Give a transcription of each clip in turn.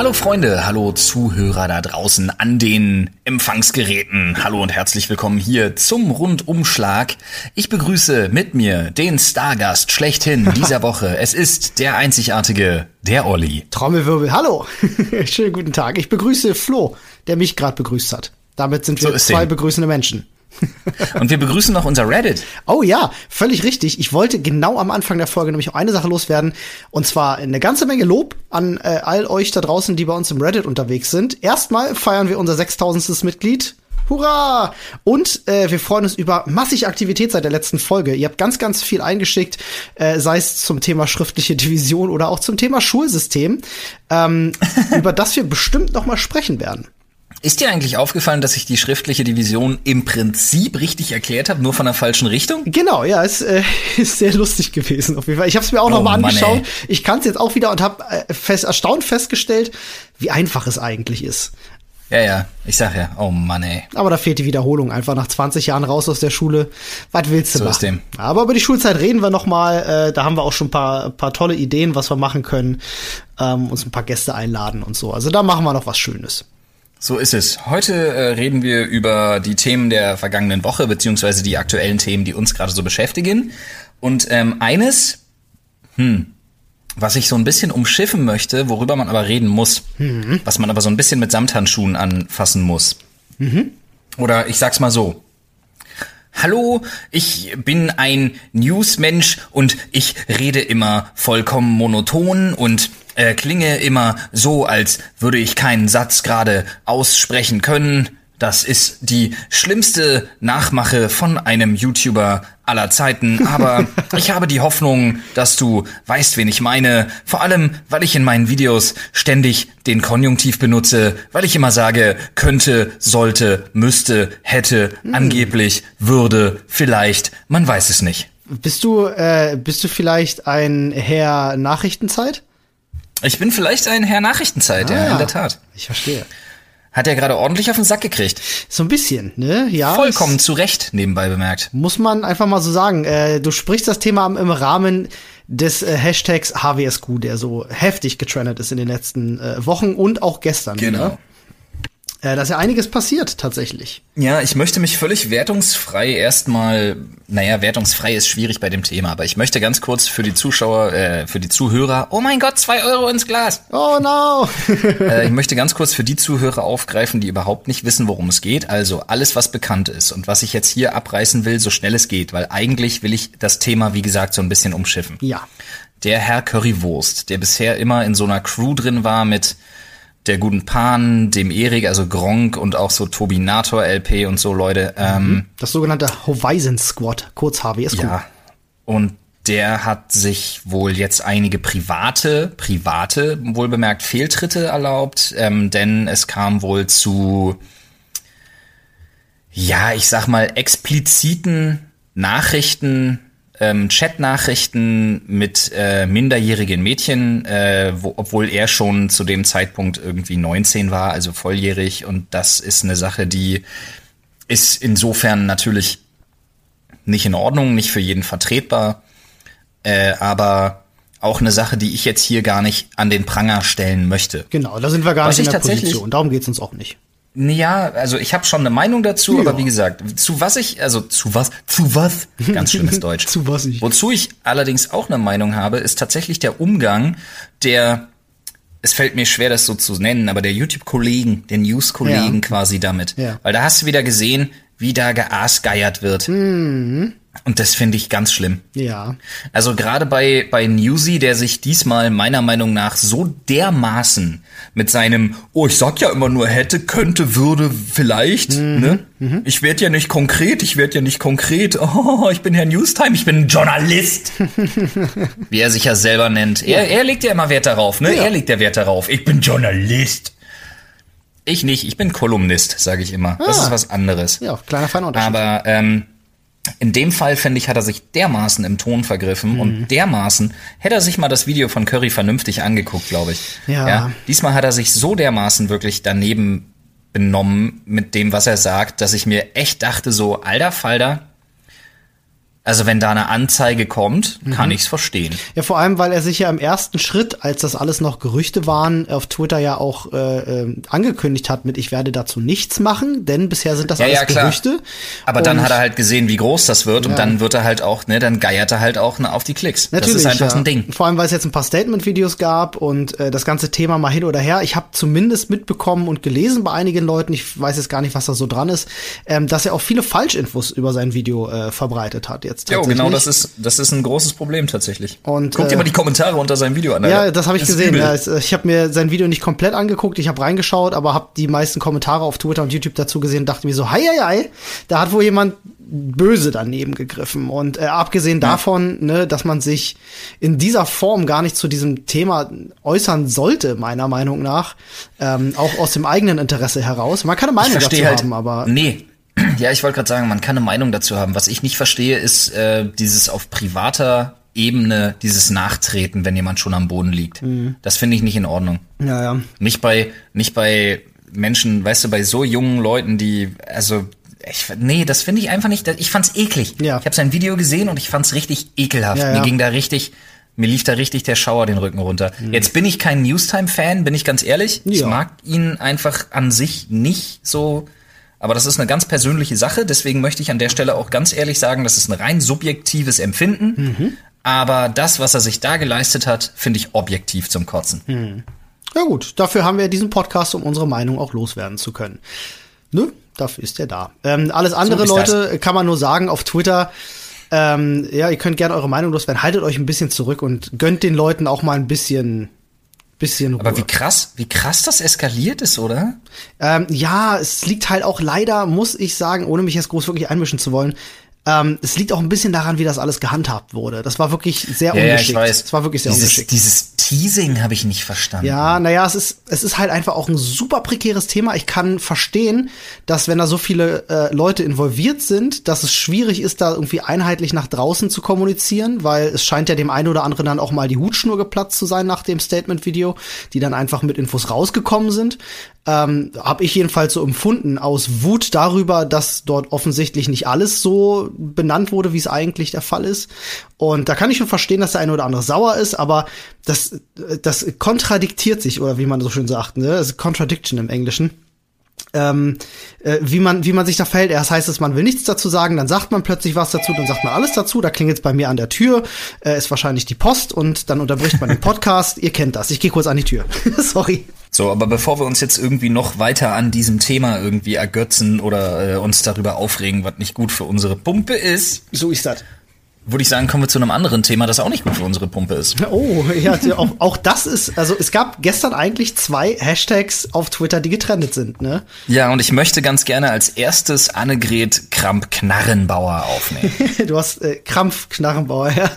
Hallo Freunde, hallo Zuhörer da draußen an den Empfangsgeräten. Hallo und herzlich willkommen hier zum Rundumschlag. Ich begrüße mit mir den Stargast schlechthin dieser Woche. Es ist der einzigartige, der Olli. Trommelwirbel, hallo. Schönen guten Tag. Ich begrüße Flo, der mich gerade begrüßt hat. Damit sind wir so zwei den. begrüßende Menschen. Und wir begrüßen noch unser Reddit. Oh ja, völlig richtig. Ich wollte genau am Anfang der Folge nämlich auch eine Sache loswerden. Und zwar eine ganze Menge Lob an äh, all euch da draußen, die bei uns im Reddit unterwegs sind. Erstmal feiern wir unser 6000. Mitglied. Hurra! Und äh, wir freuen uns über massig Aktivität seit der letzten Folge. Ihr habt ganz, ganz viel eingeschickt, äh, sei es zum Thema schriftliche Division oder auch zum Thema Schulsystem, ähm, über das wir bestimmt noch mal sprechen werden. Ist dir eigentlich aufgefallen, dass ich die schriftliche Division im Prinzip richtig erklärt habe, nur von der falschen Richtung? Genau, ja, ist, äh, ist sehr lustig gewesen auf jeden Fall. Ich habe es mir auch oh, noch mal angeschaut. Mann, ich kann es jetzt auch wieder und habe äh, fest, erstaunt festgestellt, wie einfach es eigentlich ist. Ja, ja, ich sag ja, oh Mann, ey. Aber da fehlt die Wiederholung einfach nach 20 Jahren raus aus der Schule. Was willst du so machen? Ist dem. Aber über die Schulzeit reden wir noch mal. Äh, da haben wir auch schon ein paar, paar tolle Ideen, was wir machen können. Ähm, uns ein paar Gäste einladen und so. Also da machen wir noch was Schönes. So ist es. Heute äh, reden wir über die Themen der vergangenen Woche, beziehungsweise die aktuellen Themen, die uns gerade so beschäftigen. Und ähm, eines, hm, was ich so ein bisschen umschiffen möchte, worüber man aber reden muss, mhm. was man aber so ein bisschen mit Samthandschuhen anfassen muss. Mhm. Oder ich sag's mal so. Hallo, ich bin ein Newsmensch und ich rede immer vollkommen monoton und äh, klinge immer so, als würde ich keinen Satz gerade aussprechen können. Das ist die schlimmste Nachmache von einem YouTuber aller Zeiten, aber ich habe die Hoffnung, dass du weißt, wen ich meine. Vor allem, weil ich in meinen Videos ständig den Konjunktiv benutze, weil ich immer sage, könnte, sollte, müsste, hätte, hm. angeblich, würde, vielleicht, man weiß es nicht. Bist du, äh, bist du vielleicht ein Herr Nachrichtenzeit? Ich bin vielleicht ein Herr Nachrichtenzeit, ah, ja, in der Tat. Ich verstehe. Hat er gerade ordentlich auf den Sack gekriegt. So ein bisschen, ne? Ja. Vollkommen zu Recht, nebenbei bemerkt. Muss man einfach mal so sagen. Äh, du sprichst das Thema im Rahmen des äh, Hashtags HWSQ, der so heftig getrennt ist in den letzten äh, Wochen und auch gestern. Genau. Wieder. Äh, da ist ja einiges passiert tatsächlich. Ja, ich möchte mich völlig wertungsfrei erstmal, naja, wertungsfrei ist schwierig bei dem Thema, aber ich möchte ganz kurz für die Zuschauer, äh, für die Zuhörer, oh mein Gott, zwei Euro ins Glas. Oh no. äh, ich möchte ganz kurz für die Zuhörer aufgreifen, die überhaupt nicht wissen, worum es geht. Also alles, was bekannt ist und was ich jetzt hier abreißen will, so schnell es geht, weil eigentlich will ich das Thema, wie gesagt, so ein bisschen umschiffen. Ja. Der Herr Currywurst, der bisher immer in so einer Crew drin war mit der guten Pan, dem Erik, also Gronk und auch so Tobinator LP und so Leute. Ähm, mhm. das sogenannte Horizon Squad, kurz HWS. Ja. Und der hat sich wohl jetzt einige private, private, wohlbemerkt Fehltritte erlaubt, ähm, denn es kam wohl zu, ja, ich sag mal, expliziten Nachrichten ähm, Chatnachrichten mit äh, minderjährigen Mädchen, äh, wo, obwohl er schon zu dem Zeitpunkt irgendwie 19 war, also volljährig. Und das ist eine Sache, die ist insofern natürlich nicht in Ordnung, nicht für jeden vertretbar, äh, aber auch eine Sache, die ich jetzt hier gar nicht an den Pranger stellen möchte. Genau, da sind wir gar Was nicht in der Position. Darum geht's uns auch nicht. Ja, also ich habe schon eine Meinung dazu, ja. aber wie gesagt, zu was ich, also zu was, zu was, ganz schlimmes Deutsch. zu was ich. Wozu ich allerdings auch eine Meinung habe, ist tatsächlich der Umgang der, es fällt mir schwer, das so zu nennen, aber der YouTube-Kollegen, der News-Kollegen ja. quasi damit. Ja. Weil da hast du wieder gesehen, wie da geaasgeiert wird. Mhm. Und das finde ich ganz schlimm. Ja. Also gerade bei, bei Newsy, der sich diesmal meiner Meinung nach so dermaßen mit seinem, oh, ich sag ja immer nur hätte, könnte, würde, vielleicht, mhm. ne? Mhm. Ich werde ja nicht konkret, ich werde ja nicht konkret, oh, ich bin Herr Newstime, ich bin Journalist. Wie er sich ja selber nennt. Er, er legt ja immer Wert darauf, ne? Ja. Er legt ja Wert darauf. Ich bin Journalist. Ich nicht, ich bin Kolumnist, sage ich immer. Ah. Das ist was anderes. Ja, kleiner feiner Unterschied. Aber ähm, in dem Fall, finde ich, hat er sich dermaßen im Ton vergriffen mhm. und dermaßen hätte er sich mal das Video von Curry vernünftig angeguckt, glaube ich. Ja. ja. Diesmal hat er sich so dermaßen wirklich daneben benommen mit dem, was er sagt, dass ich mir echt dachte, so, alter Falter, Also wenn da eine Anzeige kommt, kann Mhm. ich's verstehen. Ja, vor allem, weil er sich ja im ersten Schritt, als das alles noch Gerüchte waren, auf Twitter ja auch äh, äh, angekündigt hat mit, ich werde dazu nichts machen, denn bisher sind das Ja, alles ja. Gerüchte. Aber dann Und- hat er halt gesehen, wie groß das wird und dann wird er halt auch, ne, dann geiert er halt auch ne, auf die Klicks. Natürlich, das ist einfach ja. ein Ding. Vor allem, weil es jetzt ein paar Statement-Videos gab und äh, das ganze Thema mal hin oder her. Ich habe zumindest mitbekommen und gelesen bei einigen Leuten, ich weiß jetzt gar nicht, was da so dran ist, ähm, dass er auch viele Falschinfos über sein Video äh, verbreitet hat jetzt Jo, tatsächlich. genau, das ist, das ist ein großes Problem tatsächlich. Und, Guck dir äh, mal die Kommentare unter seinem Video an. Ja, das habe ich ist gesehen. Ja, ich habe mir sein Video nicht komplett angeguckt, ich habe reingeschaut, aber habe die meisten Kommentare auf Twitter und YouTube dazu gesehen und dachte mir so, hei, hei, hei, da hat wohl jemand böse daneben gegriffen. Und äh, abgesehen davon, ne, dass man sich in dieser Form gar nicht zu diesem Thema äußern sollte, meiner Meinung nach, ähm, auch aus dem eigenen Interesse heraus. Man kann eine Meinung dazu halt, haben, aber nee. Ja, ich wollte gerade sagen, man kann eine Meinung dazu haben. Was ich nicht verstehe, ist äh, dieses auf privater Ebene, dieses Nachtreten, wenn jemand schon am Boden liegt. Mhm. Das finde ich nicht in Ordnung. ja, ja. Nicht bei, nicht bei Menschen, weißt du, bei so jungen Leuten, die, also, ich, nee, das finde ich einfach nicht, ich fand's eklig. Ja. Ich habe sein Video gesehen und ich fand's richtig ekelhaft. Ja, Mir ja. ging da richtig, mir lief da richtig der Schauer den Rücken runter. Jetzt bin ich kein Newstime-Fan, bin ich ganz ehrlich. Ich Ja. mag ihn einfach an sich nicht so, aber das ist eine ganz persönliche Sache, deswegen möchte ich an der Stelle auch ganz ehrlich sagen, das ist ein rein subjektives Empfinden. Mhm. Aber das, was er sich da geleistet hat, finde ich objektiv zum Kotzen. Ja gut, dafür haben wir diesen Podcast, um unsere Meinung auch loswerden zu können. Ne? Dafür ist er da. Ähm, alles andere, das. Leute, kann man nur sagen auf Twitter. Ähm, ja, ihr könnt gerne eure Meinung loswerden. Haltet euch ein bisschen zurück und gönnt den Leuten auch mal ein bisschen, bisschen Ruhe. Aber wie krass, wie krass das eskaliert ist, oder? Ähm, ja, es liegt halt auch leider, muss ich sagen, ohne mich jetzt groß wirklich einmischen zu wollen, ähm, es liegt auch ein bisschen daran, wie das alles gehandhabt wurde. Das war wirklich sehr Ja, ja, ungeschickt. ich weiß. Es war wirklich sehr dieses, ungeschickt. Dieses Teasing habe ich nicht verstanden. Ja, naja, es ist, es ist halt einfach auch ein super prekäres Thema. Ich kann verstehen, dass wenn da so viele äh, Leute involviert sind, dass es schwierig ist, da irgendwie einheitlich nach draußen zu kommunizieren, weil es scheint ja dem einen oder anderen dann auch mal die Hutschnur geplatzt zu sein nach dem Statement-Video, die dann einfach mit Infos rausgekommen sind. Ähm, Habe ich jedenfalls so empfunden aus Wut darüber, dass dort offensichtlich nicht alles so benannt wurde, wie es eigentlich der Fall ist. Und da kann ich schon verstehen, dass der eine oder andere sauer ist, aber das, das kontradiktiert sich, oder wie man so schön sagt, ne? Das ist Contradiction im Englischen. Ähm, äh, wie man wie man sich da verhält. Erst heißt es, man will nichts dazu sagen, dann sagt man plötzlich was dazu, dann sagt man alles dazu. Da klingelt es bei mir an der Tür, äh, ist wahrscheinlich die Post und dann unterbricht man den Podcast. Ihr kennt das. Ich gehe kurz an die Tür. Sorry. So, aber bevor wir uns jetzt irgendwie noch weiter an diesem Thema irgendwie ergötzen oder äh, uns darüber aufregen, was nicht gut für unsere Pumpe ist, So ist das. würde ich sagen, kommen wir zu einem anderen Thema, das auch nicht gut für unsere Pumpe ist. Oh, ja, auch, auch das ist, also es gab gestern eigentlich zwei Hashtags auf Twitter, die getrennt sind, ne? Ja, und ich möchte ganz gerne als erstes Annegret Kramp-Knarrenbauer aufnehmen. Du hast äh, Krampf, Knarrenbauer, ja.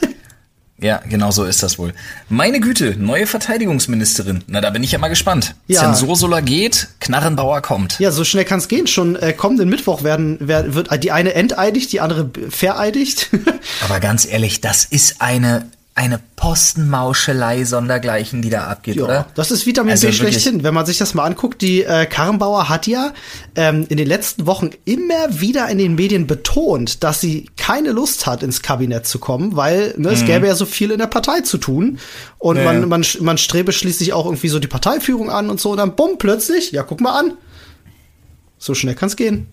Ja, genau so ist das wohl. Meine Güte, neue Verteidigungsministerin. Na, da bin ich ja mal gespannt. Ja. Zensursula geht, Knarrenbauer kommt. Ja, so schnell kann es gehen. Schon äh, kommenden Mittwoch werden, wer, wird die eine enteidigt, die andere vereidigt. Aber ganz ehrlich, das ist eine, eine Postenmauschelei sondergleichen, die da abgeht, Ja, oder? das ist Vitamin Also B schlechthin. Wenn man sich das mal anguckt, die äh, Karrenbauer hat ja ähm, in den letzten Wochen immer wieder in den Medien betont, dass sie keine Lust hat, ins Kabinett zu kommen, weil ne, es gäbe ja so viel in der Partei zu tun. Und Ja. man, man, man strebe schließlich auch irgendwie so die Parteiführung an und so. Und dann bumm, plötzlich, ja, guck mal an. So schnell kann's gehen.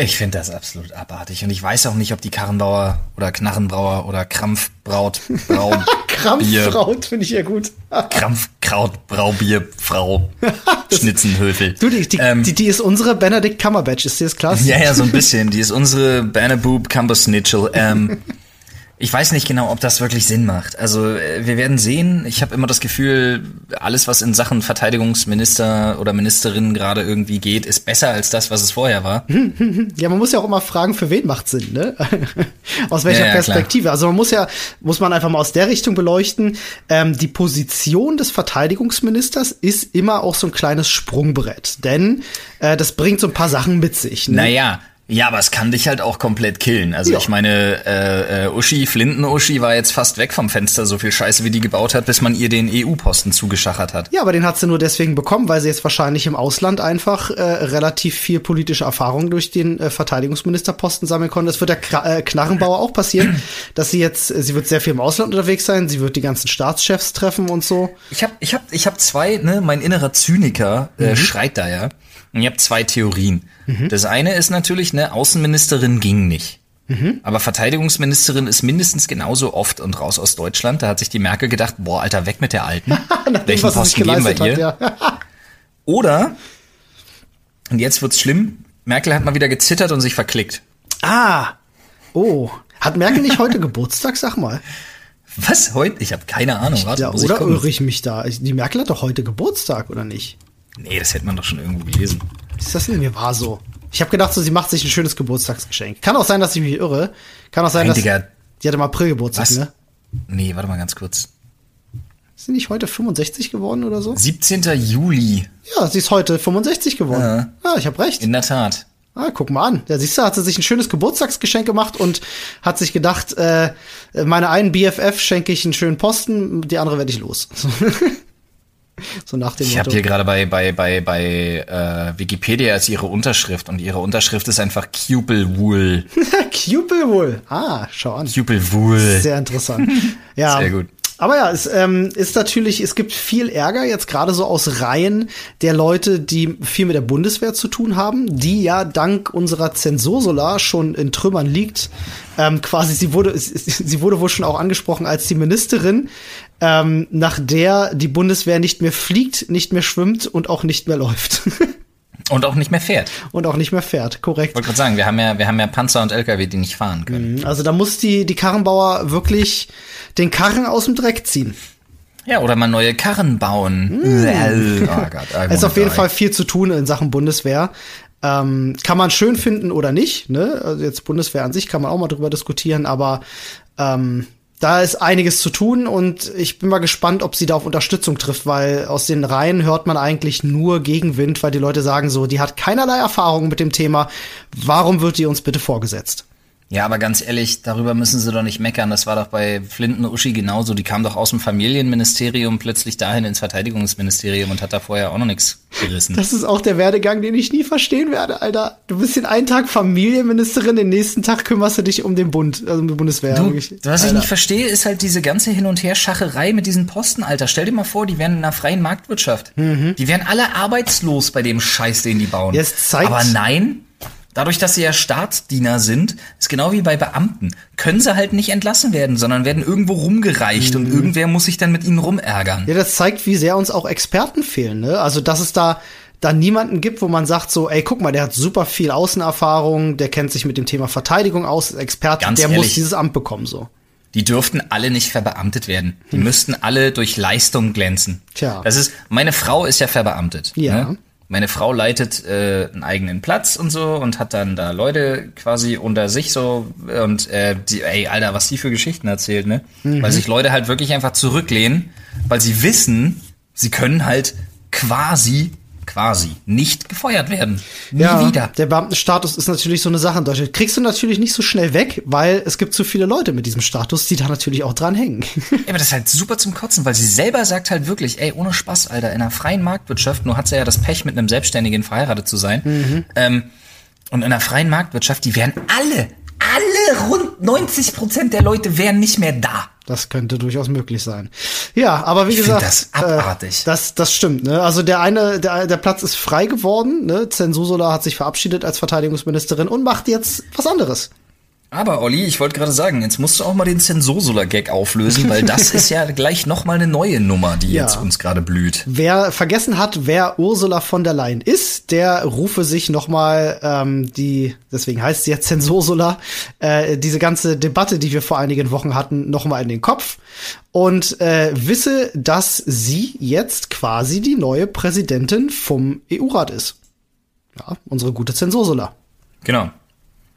Ich finde das absolut abartig. Und ich weiß auch nicht, ob die Karrenbauer oder Knarrenbrauer oder Krampfbraut, Brau, Bier, Krampfraut finde ich ja gut. Krampfkraut, Braubier, Frau, Schnitzenhöfel. Du, die, die, Ähm, die, die ist unsere Benedict Cumberbatch, ist dir das klar? Ja, ja, so ein bisschen. Die ist unsere Bannaboob Cumbersnitchel. Ähm, ich weiß nicht genau, ob das wirklich Sinn macht. Also äh, wir werden sehen. Ich habe immer das Gefühl, alles, was in Sachen Verteidigungsminister oder Ministerin gerade irgendwie geht, ist besser als das, was es vorher war. Ja, man muss ja auch immer fragen, für wen macht Sinn, ne? aus welcher Ja, ja, Perspektive. Also man muss ja, muss man einfach mal aus der Richtung beleuchten. Ähm, die Position des Verteidigungsministers ist immer auch so ein kleines Sprungbrett, denn äh, das bringt so ein paar Sachen mit sich. Ne? Naja, Ja, aber es kann dich halt auch komplett killen. Also Ja. ich meine, äh, äh, Uschi, Flinten-Uschi war jetzt fast weg vom Fenster, so viel Scheiße, wie die gebaut hat, bis man ihr den EU-Posten zugeschachert hat. Ja, aber den hat sie nur deswegen bekommen, weil sie jetzt wahrscheinlich im Ausland einfach äh, relativ viel politische Erfahrung durch den äh, Verteidigungsministerposten sammeln konnte. Das wird der Kra äh, Knarrenbauer auch passieren, dass sie jetzt, äh, sie wird sehr viel im Ausland unterwegs sein, sie wird die ganzen Staatschefs treffen und so. Ich habe ich hab, ich hab zwei, ne, mein innerer Zyniker äh, schreit da ja. Und ich habe zwei Theorien. Das eine ist natürlich, ne, Außenministerin ging nicht. Aber Verteidigungsministerin ist mindestens genauso oft und raus aus Deutschland. Da hat sich die Merkel gedacht, boah, Alter, weg mit der Alten. Welchen sich Posten geben wir ihr? ja. Oder, und jetzt wird's schlimm, Merkel hat mal wieder gezittert und sich verklickt. ah, oh. Hat Merkel nicht heute Geburtstag, sag mal? Was heute? Ich habe keine Ahnung. Warte, Ja, oder irre ich mich da? Die Merkel hat doch heute Geburtstag, oder nicht? Nee, das hätte man doch schon irgendwo gelesen. Ist das denn? Mir war so. Ich habe gedacht, so, sie macht sich ein schönes Geburtstagsgeschenk. Kann auch sein, dass ich mich irre. Kann auch sein, Nein, dass Digga. die hatte im April Geburtstag, Was? ne? Nee, warte mal ganz kurz. Ist sie nicht heute 65 geworden oder so? 17. Juli. Ja, sie ist heute 65 geworden. Ja. Ja, ich habe recht. In der Tat. Ah, guck mal an. Ja, siehst du, hat sie sich ein schönes Geburtstagsgeschenk gemacht und hat sich gedacht, äh, meine einen BFF schenke ich einen schönen Posten, die andere werde ich los. so nach dem Ich habe hier gerade bei bei bei bei äh, Wikipedia ist ihre Unterschrift und ihre Unterschrift ist einfach Cupelwool. Cupel wohl. Ah, schau an. Cupelwool. Sehr interessant. Ja. Sehr gut. Aber ja, es ähm, ist natürlich, es gibt viel Ärger jetzt gerade so aus Reihen der Leute, die viel mit der Bundeswehr zu tun haben, die ja dank unserer Zensursula schon in Trümmern liegt. Ähm, quasi, sie wurde, sie wurde wohl schon auch angesprochen als die Ministerin, ähm, nach der die Bundeswehr nicht mehr fliegt, nicht mehr schwimmt und auch nicht mehr läuft. Und auch nicht mehr fährt. und auch nicht mehr fährt, korrekt. Ich wollte gerade sagen, wir haben ja wir haben ja Panzer und LKW, die nicht fahren können. Also da muss die, die Karrenbauer wirklich den Karren aus dem Dreck ziehen. Ja, oder mal neue Karren bauen. Oh Gott, Es ist auf jeden. Fall viel zu tun in Sachen Bundeswehr. Ähm, kann man schön finden oder nicht, ne? Also jetzt Bundeswehr an sich kann man auch mal drüber diskutieren, aber ähm, da ist einiges zu tun und ich bin mal gespannt, ob sie da auf Unterstützung trifft, weil aus den Reihen hört man eigentlich nur Gegenwind, weil die Leute sagen so, die hat keinerlei Erfahrung mit dem Thema. Warum wird die uns bitte vorgesetzt? Ja, aber ganz ehrlich, darüber müssen sie doch nicht meckern. Das war doch bei Flinten Uschi genauso. Die kam doch aus dem Familienministerium plötzlich dahin ins Verteidigungsministerium und hat da vorher auch noch nichts gerissen. Das ist auch der Werdegang, den ich nie verstehen werde, Alter. Du bist den einen Tag Familienministerin, den nächsten Tag kümmerst du dich um den Bund, also um die Bundeswehr. Du, was ich Alter. nicht verstehe, ist halt diese ganze Hin- und Her-Schacherei mit diesen Posten, Alter. Stell dir mal vor, die wären in einer freien Marktwirtschaft. Die wären alle arbeitslos bei dem Scheiß, den die bauen. Mhm. Ja, es zeigt- Aber nein, dadurch, dass sie ja Staatsdiener sind, ist genau wie bei Beamten, können sie halt nicht entlassen werden, sondern werden irgendwo rumgereicht und irgendwer muss sich dann mit ihnen rumärgern. Mhm. Ja, das zeigt, wie sehr uns auch Experten fehlen, ne? Also, dass es da da niemanden gibt, wo man sagt so, ey, guck mal, der hat super viel Außenerfahrung, der kennt sich mit dem Thema Verteidigung aus, ist Experte, Ganz der muss ehrlich. dieses Amt bekommen, so. Die dürften alle nicht verbeamtet werden. Die müssten alle durch Leistung glänzen. Hm. Tja. Das ist, meine Frau ist ja verbeamtet. Ja. Ne? Meine Frau leitet äh, einen eigenen Platz und so und hat dann da Leute quasi unter sich so und äh, die, ey, Alter, was die für Geschichten erzählt, ne? Mhm. Weil sich Leute halt wirklich einfach zurücklehnen, weil sie wissen, sie können halt quasi, quasi nicht gefeuert werden. Nie ja, wieder. der Beamtenstatus ist natürlich so eine Sache in Deutschland. Kriegst du natürlich nicht so schnell weg, weil es gibt zu viele Leute mit diesem Status, die da natürlich auch dran hängen. Ja, aber das ist halt super zum Kotzen, weil sie selber sagt halt wirklich, ey, ohne Spaß, Alter, in einer freien Marktwirtschaft, nur hat sie ja das Pech, mit einem Selbstständigen verheiratet zu sein, ähm, und in einer freien Marktwirtschaft, die wären alle, alle rund 90 Prozent der Leute wären nicht mehr da. Das könnte durchaus möglich sein. Ja, aber wie Ich gesagt, das abartig. Äh, das, das stimmt. Ne? Also der eine, der, der Platz ist frei geworden. Ne? Zensusola hat sich verabschiedet als Verteidigungsministerin und macht jetzt was anderes. Aber Olli, ich wollte gerade sagen, jetzt musst du auch mal den Zensursola-Gag auflösen, weil das ist ja gleich noch mal eine neue Nummer, die Ja. jetzt uns gerade blüht. Wer vergessen hat, wer Ursula von der Leyen ist, der rufe sich noch mal ähm, die, deswegen heißt sie ja Zensursula, äh, diese ganze Debatte, die wir vor einigen Wochen hatten, noch mal in den Kopf und äh, wisse, dass sie jetzt quasi die neue Präsidentin vom EU-Rat ist. Ja, unsere gute Zensursula. Genau.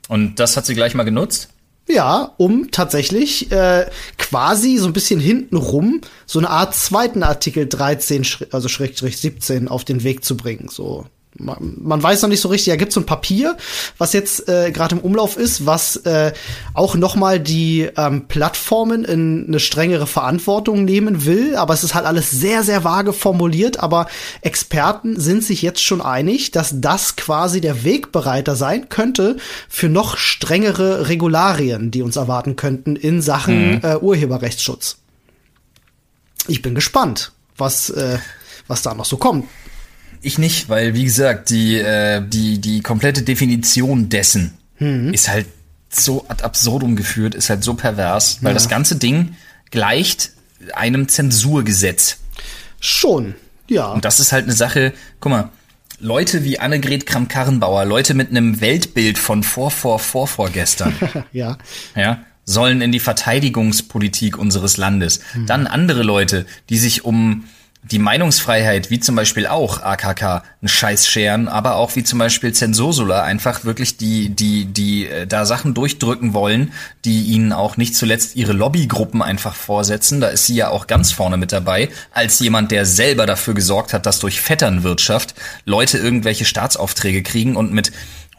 Und das hat sie gleich mal genutzt. Ja, um tatsächlich äh, quasi so ein bisschen hintenrum so eine Art zweiten Artikel 13, Schri- also Schrägstrich 17 auf den Weg zu bringen. So man, weiß noch nicht so richtig, ja, gibt so ein Papier, was jetzt äh, gerade im Umlauf ist, was äh, auch noch mal die ähm, Plattformen in eine strengere Verantwortung nehmen will, aber es ist halt alles sehr, sehr vage formuliert, aber Experten sind sich jetzt schon einig, dass das quasi der Wegbereiter sein könnte für noch strengere Regularien, die uns erwarten könnten in Sachen mhm. äh, Urheberrechtsschutz. Ich bin gespannt, was, äh, was da noch so kommt. Ich nicht, weil wie gesagt, die, äh, die, die komplette Definition dessen mhm. ist halt so ad absurdum geführt, ist halt so pervers, weil ja. das ganze Ding gleicht einem Zensurgesetz. Schon, ja. Und das ist halt eine Sache, guck mal, Leute wie Annegret Kramp-Karrenbauer, Leute mit einem Weltbild von vor, vor, vor, vorgestern. ja. Ja, sollen in die Verteidigungspolitik unseres Landes. Mhm. Dann andere Leute, die sich um die Meinungsfreiheit, wie zum Beispiel auch AKK, einen Scheiß scheren, aber auch wie zum Beispiel Zensursula einfach wirklich die, die, die äh, da Sachen durchdrücken wollen, die ihnen auch nicht zuletzt ihre Lobbygruppen einfach vorsetzen. Da ist sie ja auch ganz vorne mit dabei, als jemand, der selber dafür gesorgt hat, dass durch Vetternwirtschaft Leute irgendwelche Staatsaufträge kriegen und mit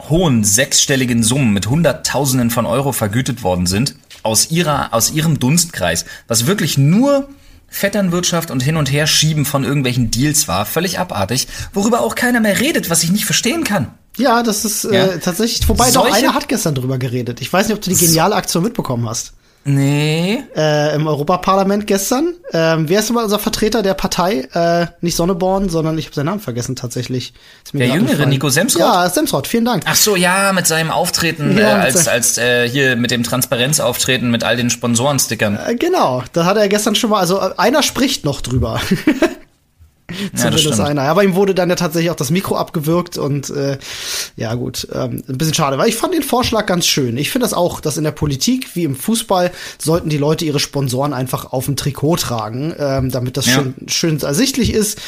hohen sechsstelligen Summen, mit Hunderttausenden von Euro vergütet worden sind, aus ihrer, aus ihrem Dunstkreis, was wirklich nur Vetternwirtschaft und hin und her schieben von irgendwelchen Deals war, völlig abartig, worüber auch keiner mehr redet, was ich nicht verstehen kann. Ja, das ist äh, ja. tatsächlich, wobei Solche doch einer hat gestern drüber geredet. Ich weiß nicht, ob du die geniale Aktion mitbekommen hast. Nee. Äh, Im Europaparlament gestern. Ähm, wer ist nochmal unser Vertreter der Partei? Äh, nicht Sonneborn, sondern ich habe seinen Namen vergessen tatsächlich. der Jüngere, Nico Semsrott? Ja, Semsrott, vielen Dank. Ach so, ja, mit seinem Auftreten, ja, äh, als, als äh, hier mit dem Transparenzauftreten mit all den Sponsorenstickern. Äh, genau, da hat er gestern schon mal, also äh, einer spricht noch drüber. Zumindest ja, einer. Aber ihm wurde dann ja tatsächlich auch das Mikro abgewürgt und äh, ja gut, ähm, ein bisschen schade, weil ich fand den Vorschlag ganz schön. Ich finde das auch, dass in der Politik wie im Fußball sollten die Leute ihre Sponsoren einfach auf dem Trikot tragen, ähm, damit das ja. schön, schön ersichtlich ist,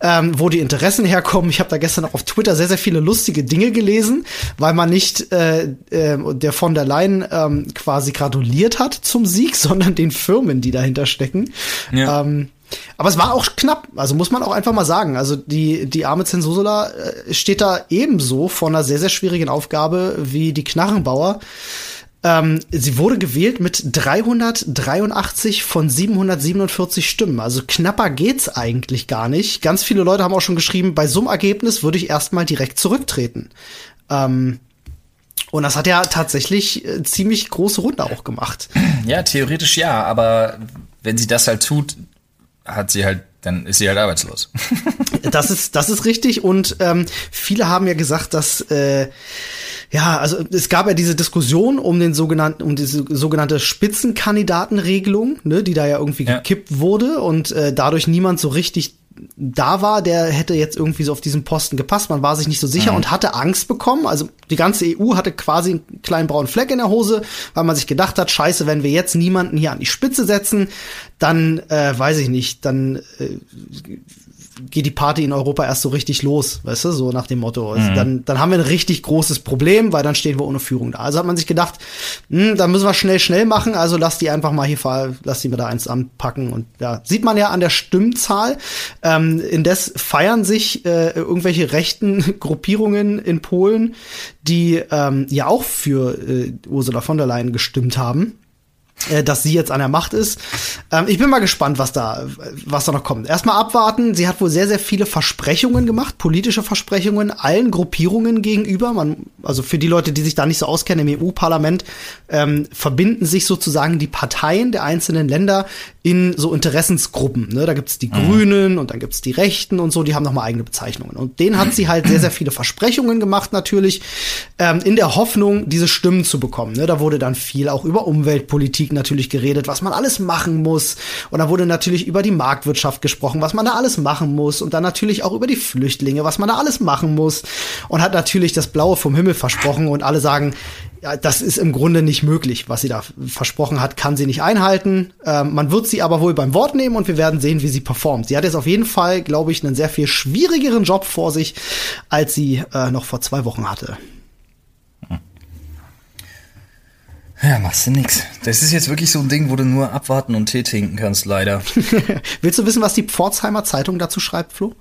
ähm, wo die Interessen herkommen. Ich habe da gestern auch auf Twitter sehr, sehr viele lustige Dinge gelesen, weil man nicht äh, äh, der von der Leyen ähm, quasi gratuliert hat zum Sieg, sondern den Firmen, die dahinter stecken. Ja. Ähm, aber es war auch knapp, also muss man auch einfach mal sagen. Also die, die arme Zensursula äh, steht da ebenso vor einer sehr, sehr schwierigen Aufgabe wie die Knarrenbauer. Ähm, sie wurde gewählt mit 383 von 747 Stimmen. Also knapper geht's eigentlich gar nicht. Ganz viele Leute haben auch schon geschrieben, bei so einem Ergebnis würde ich erstmal direkt zurücktreten. Ähm, und das hat ja tatsächlich äh, ziemlich große Runde auch gemacht. Ja, theoretisch ja, aber wenn sie das halt tut, hat sie halt, dann ist sie halt arbeitslos. das ist, das ist richtig. Und ähm, viele haben ja gesagt, dass äh, ja, also es gab ja diese Diskussion um den sogenannten, um diese sogenannte Spitzenkandidatenregelung, ne, die da ja irgendwie ja. gekippt wurde und äh, dadurch niemand so richtig da war, der hätte jetzt irgendwie so auf diesen Posten gepasst. Man war sich nicht so sicher mhm. und hatte Angst bekommen. Also die ganze EU hatte quasi einen kleinen braunen Fleck in der Hose, weil man sich gedacht hat, scheiße, wenn wir jetzt niemanden hier an die Spitze setzen, dann äh, weiß ich nicht, dann äh, geht die Party in Europa erst so richtig los, weißt du, so nach dem Motto. Also mhm. dann, dann haben wir ein richtig großes Problem, weil dann stehen wir ohne Führung da. Also hat man sich gedacht, hm, dann müssen wir schnell, schnell machen, also lass die einfach mal hier, lass die mir da eins anpacken. Und ja, sieht man ja an der Stimmzahl. Ähm, indes feiern sich äh, irgendwelche rechten Gruppierungen in Polen, die ähm, ja auch für äh, Ursula von der Leyen gestimmt haben dass sie jetzt an der Macht ist. Ähm, ich bin mal gespannt, was da, was da noch kommt. Erstmal abwarten. Sie hat wohl sehr, sehr viele Versprechungen gemacht, politische Versprechungen allen Gruppierungen gegenüber. Man, also für die Leute, die sich da nicht so auskennen im EU-Parlament, ähm, verbinden sich sozusagen die Parteien der einzelnen Länder in so Interessensgruppen. Ne? Da gibt's die mhm. Grünen und dann gibt's die Rechten und so, die haben nochmal eigene Bezeichnungen. Und denen hat sie halt sehr, sehr viele Versprechungen gemacht, natürlich, ähm, in der Hoffnung, diese Stimmen zu bekommen. Ne? Da wurde dann viel auch über Umweltpolitik natürlich geredet, was man alles machen muss. Und da wurde natürlich über die Marktwirtschaft gesprochen, was man da alles machen muss. Und dann natürlich auch über die Flüchtlinge, was man da alles machen muss. Und hat natürlich das Blaue vom Himmel versprochen. Und alle sagen, ja, das ist im Grunde nicht möglich. Was sie da versprochen hat, kann sie nicht einhalten. Ähm, man wird sie aber wohl beim Wort nehmen und wir werden sehen, wie sie performt. Sie hat jetzt auf jeden Fall, glaube ich, einen sehr viel schwierigeren Job vor sich, als sie äh, noch vor zwei Wochen hatte. Ja, machst du nix. Das ist jetzt wirklich so ein Ding, wo du nur abwarten und Tee trinken kannst, leider. Willst du wissen, was die Pforzheimer Zeitung dazu schreibt, Flo?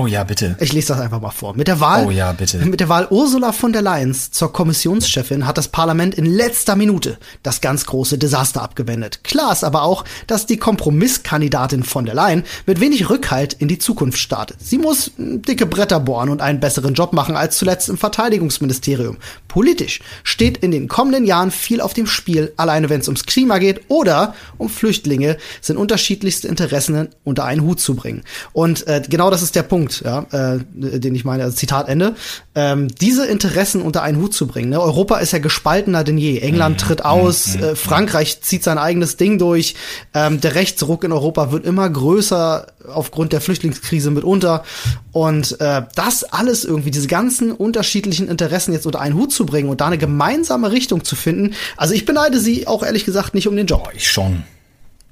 Oh ja, bitte. Ich lese das einfach mal vor. Mit der Wahl, Oh ja, bitte. mit der Wahl Ursula von der Leyen zur Kommissionschefin hat das Parlament in letzter Minute das ganz große Desaster abgewendet. Klar ist aber auch, dass die Kompromisskandidatin von der Leyen mit wenig Rückhalt in die Zukunft startet. Sie muss mm, dicke Bretter bohren und einen besseren Job machen als zuletzt im Verteidigungsministerium. Politisch steht in den kommenden Jahren viel auf dem Spiel, alleine wenn es ums Klima geht oder um Flüchtlinge, sind unterschiedlichste Interessen unter einen Hut zu bringen. Und äh, genau das ist der Punkt, ja, äh, den ich meine, also Zitat Ende. Ähm, diese Interessen unter einen Hut zu bringen. Ne? Europa ist ja gespaltener denn je. England tritt aus, äh, Frankreich zieht sein eigenes Ding durch. Ähm, der Rechtsruck in Europa wird immer größer aufgrund der Flüchtlingskrise mitunter. Und äh, das alles irgendwie, diese ganzen unterschiedlichen Interessen jetzt unter einen Hut zu bringen und da eine gemeinsame Richtung zu finden. Also ich beneide sie auch ehrlich gesagt nicht um den Job. Boah, ich schon.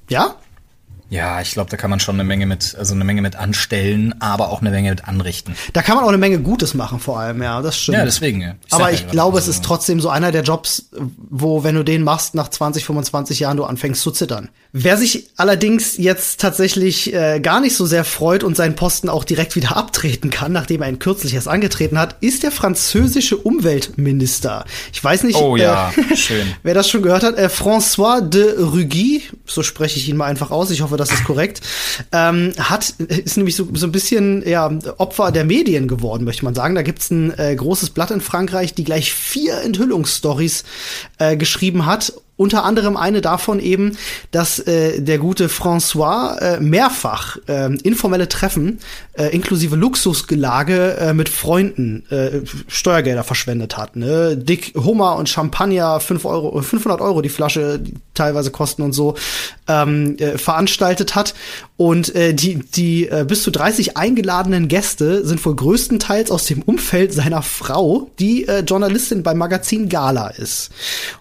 Ja? Ja, ich glaube, da kann man schon eine Menge mit, also eine Menge mit anstellen, aber auch eine Menge mit anrichten. Da kann man auch eine Menge Gutes machen, vor allem, ja, das stimmt. Ja, deswegen. ja. Aber ja ich glaube, es also- ist trotzdem so einer der Jobs, wo, wenn du den machst, nach 20, 25 Jahren du anfängst zu zittern. Wer sich allerdings jetzt tatsächlich äh, gar nicht so sehr freut und seinen Posten auch direkt wieder abtreten kann, nachdem er ihn kürzlich erst angetreten hat, ist der französische Umweltminister. Ich weiß nicht, Oh ja, äh, schön. wer das schon gehört hat. Äh, François de Rugy, so spreche ich ihn mal einfach aus, ich hoffe, das ist korrekt, ähm, hat, ist nämlich so, so ein bisschen ja, Opfer der Medien geworden, möchte man sagen. Da gibt's ein äh, großes Blatt in Frankreich, die gleich vier Enthüllungsstories äh, geschrieben hat unter anderem eine davon eben, dass äh, der gute François äh, mehrfach äh, informelle Treffen äh, inklusive Luxusgelage äh, mit Freunden äh, Steuergelder verschwendet hat. Ne? Dick Hummer und Champagner, 5 Euro, 500 Euro die Flasche, die teilweise kosten und so, ähm, äh, veranstaltet hat. Und äh, die, die äh, bis zu 30 eingeladenen Gäste sind wohl größtenteils aus dem Umfeld seiner Frau, die äh, Journalistin beim Magazin Gala ist.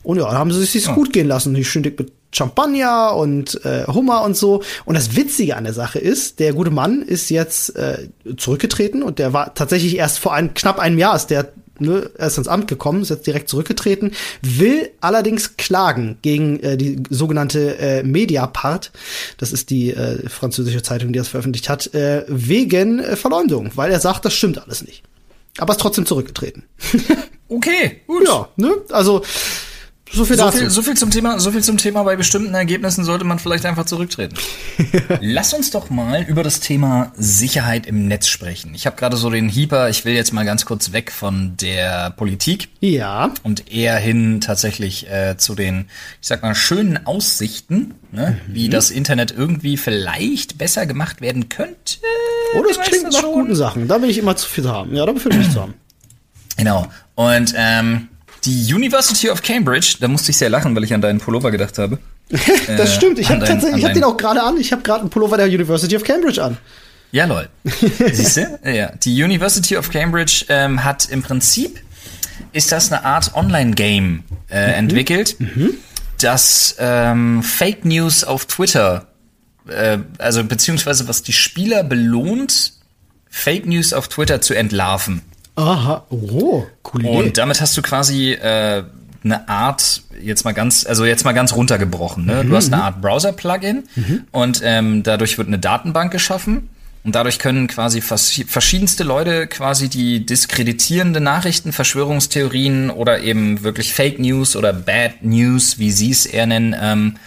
Und ja, da haben sie sich gut gehen lassen. Schön dick mit Champagner und äh, Hummer und so. Und das Witzige an der Sache ist, der gute Mann ist jetzt äh, zurückgetreten und der war tatsächlich erst vor ein, knapp einem Jahr ist der ne, erst ins Amt gekommen, ist jetzt direkt zurückgetreten, will allerdings klagen gegen äh, die sogenannte äh, Mediapart, das ist die äh, französische Zeitung, die das veröffentlicht hat, äh, wegen äh, Verleumdung, weil er sagt, das stimmt alles nicht. Aber ist trotzdem zurückgetreten. Okay, gut. ja, ne? Also so viel So viel, so viel zum Thema, so viel zum Thema. Bei bestimmten Ergebnissen sollte man vielleicht einfach zurücktreten. Lass uns doch mal über das Thema Sicherheit im Netz sprechen. Ich habe gerade so den Hieper. Ich will jetzt mal ganz kurz weg von der Politik ja. und eher hin tatsächlich äh, zu den, ich sag mal, schönen Aussichten, ne? wie das Internet irgendwie vielleicht besser gemacht werden könnte. Oh, das klingt nach schon. guten Sachen. Da bin ich immer zu viel haben. Ja, da befinde ich mich zu haben. Genau. Und ähm, die University of Cambridge, da musste ich sehr lachen, weil ich an deinen Pullover gedacht habe. Das stimmt. Ich habe tatsächlich, an ich habe den auch gerade an. Ich habe gerade einen Pullover der University of Cambridge an. Ja, lol. Siehst du? Ja. Die University of Cambridge ähm, hat im Prinzip, ist das eine Art Online-Game äh, entwickelt, das ähm, Fake News auf Twitter, äh, also beziehungsweise was die Spieler belohnt, Fake News auf Twitter zu entlarven. Aha. Oh, Idee. Und damit hast du quasi äh, eine Art, jetzt mal ganz, also jetzt mal ganz runtergebrochen. Ne? Du hast eine Art Browser-Plugin und ähm, dadurch wird eine Datenbank geschaffen. Und dadurch können quasi vers verschiedenste Leute quasi die diskreditierende Nachrichten, Verschwörungstheorien oder eben wirklich Fake News oder Bad News, wie sie es eher nennen, ähm,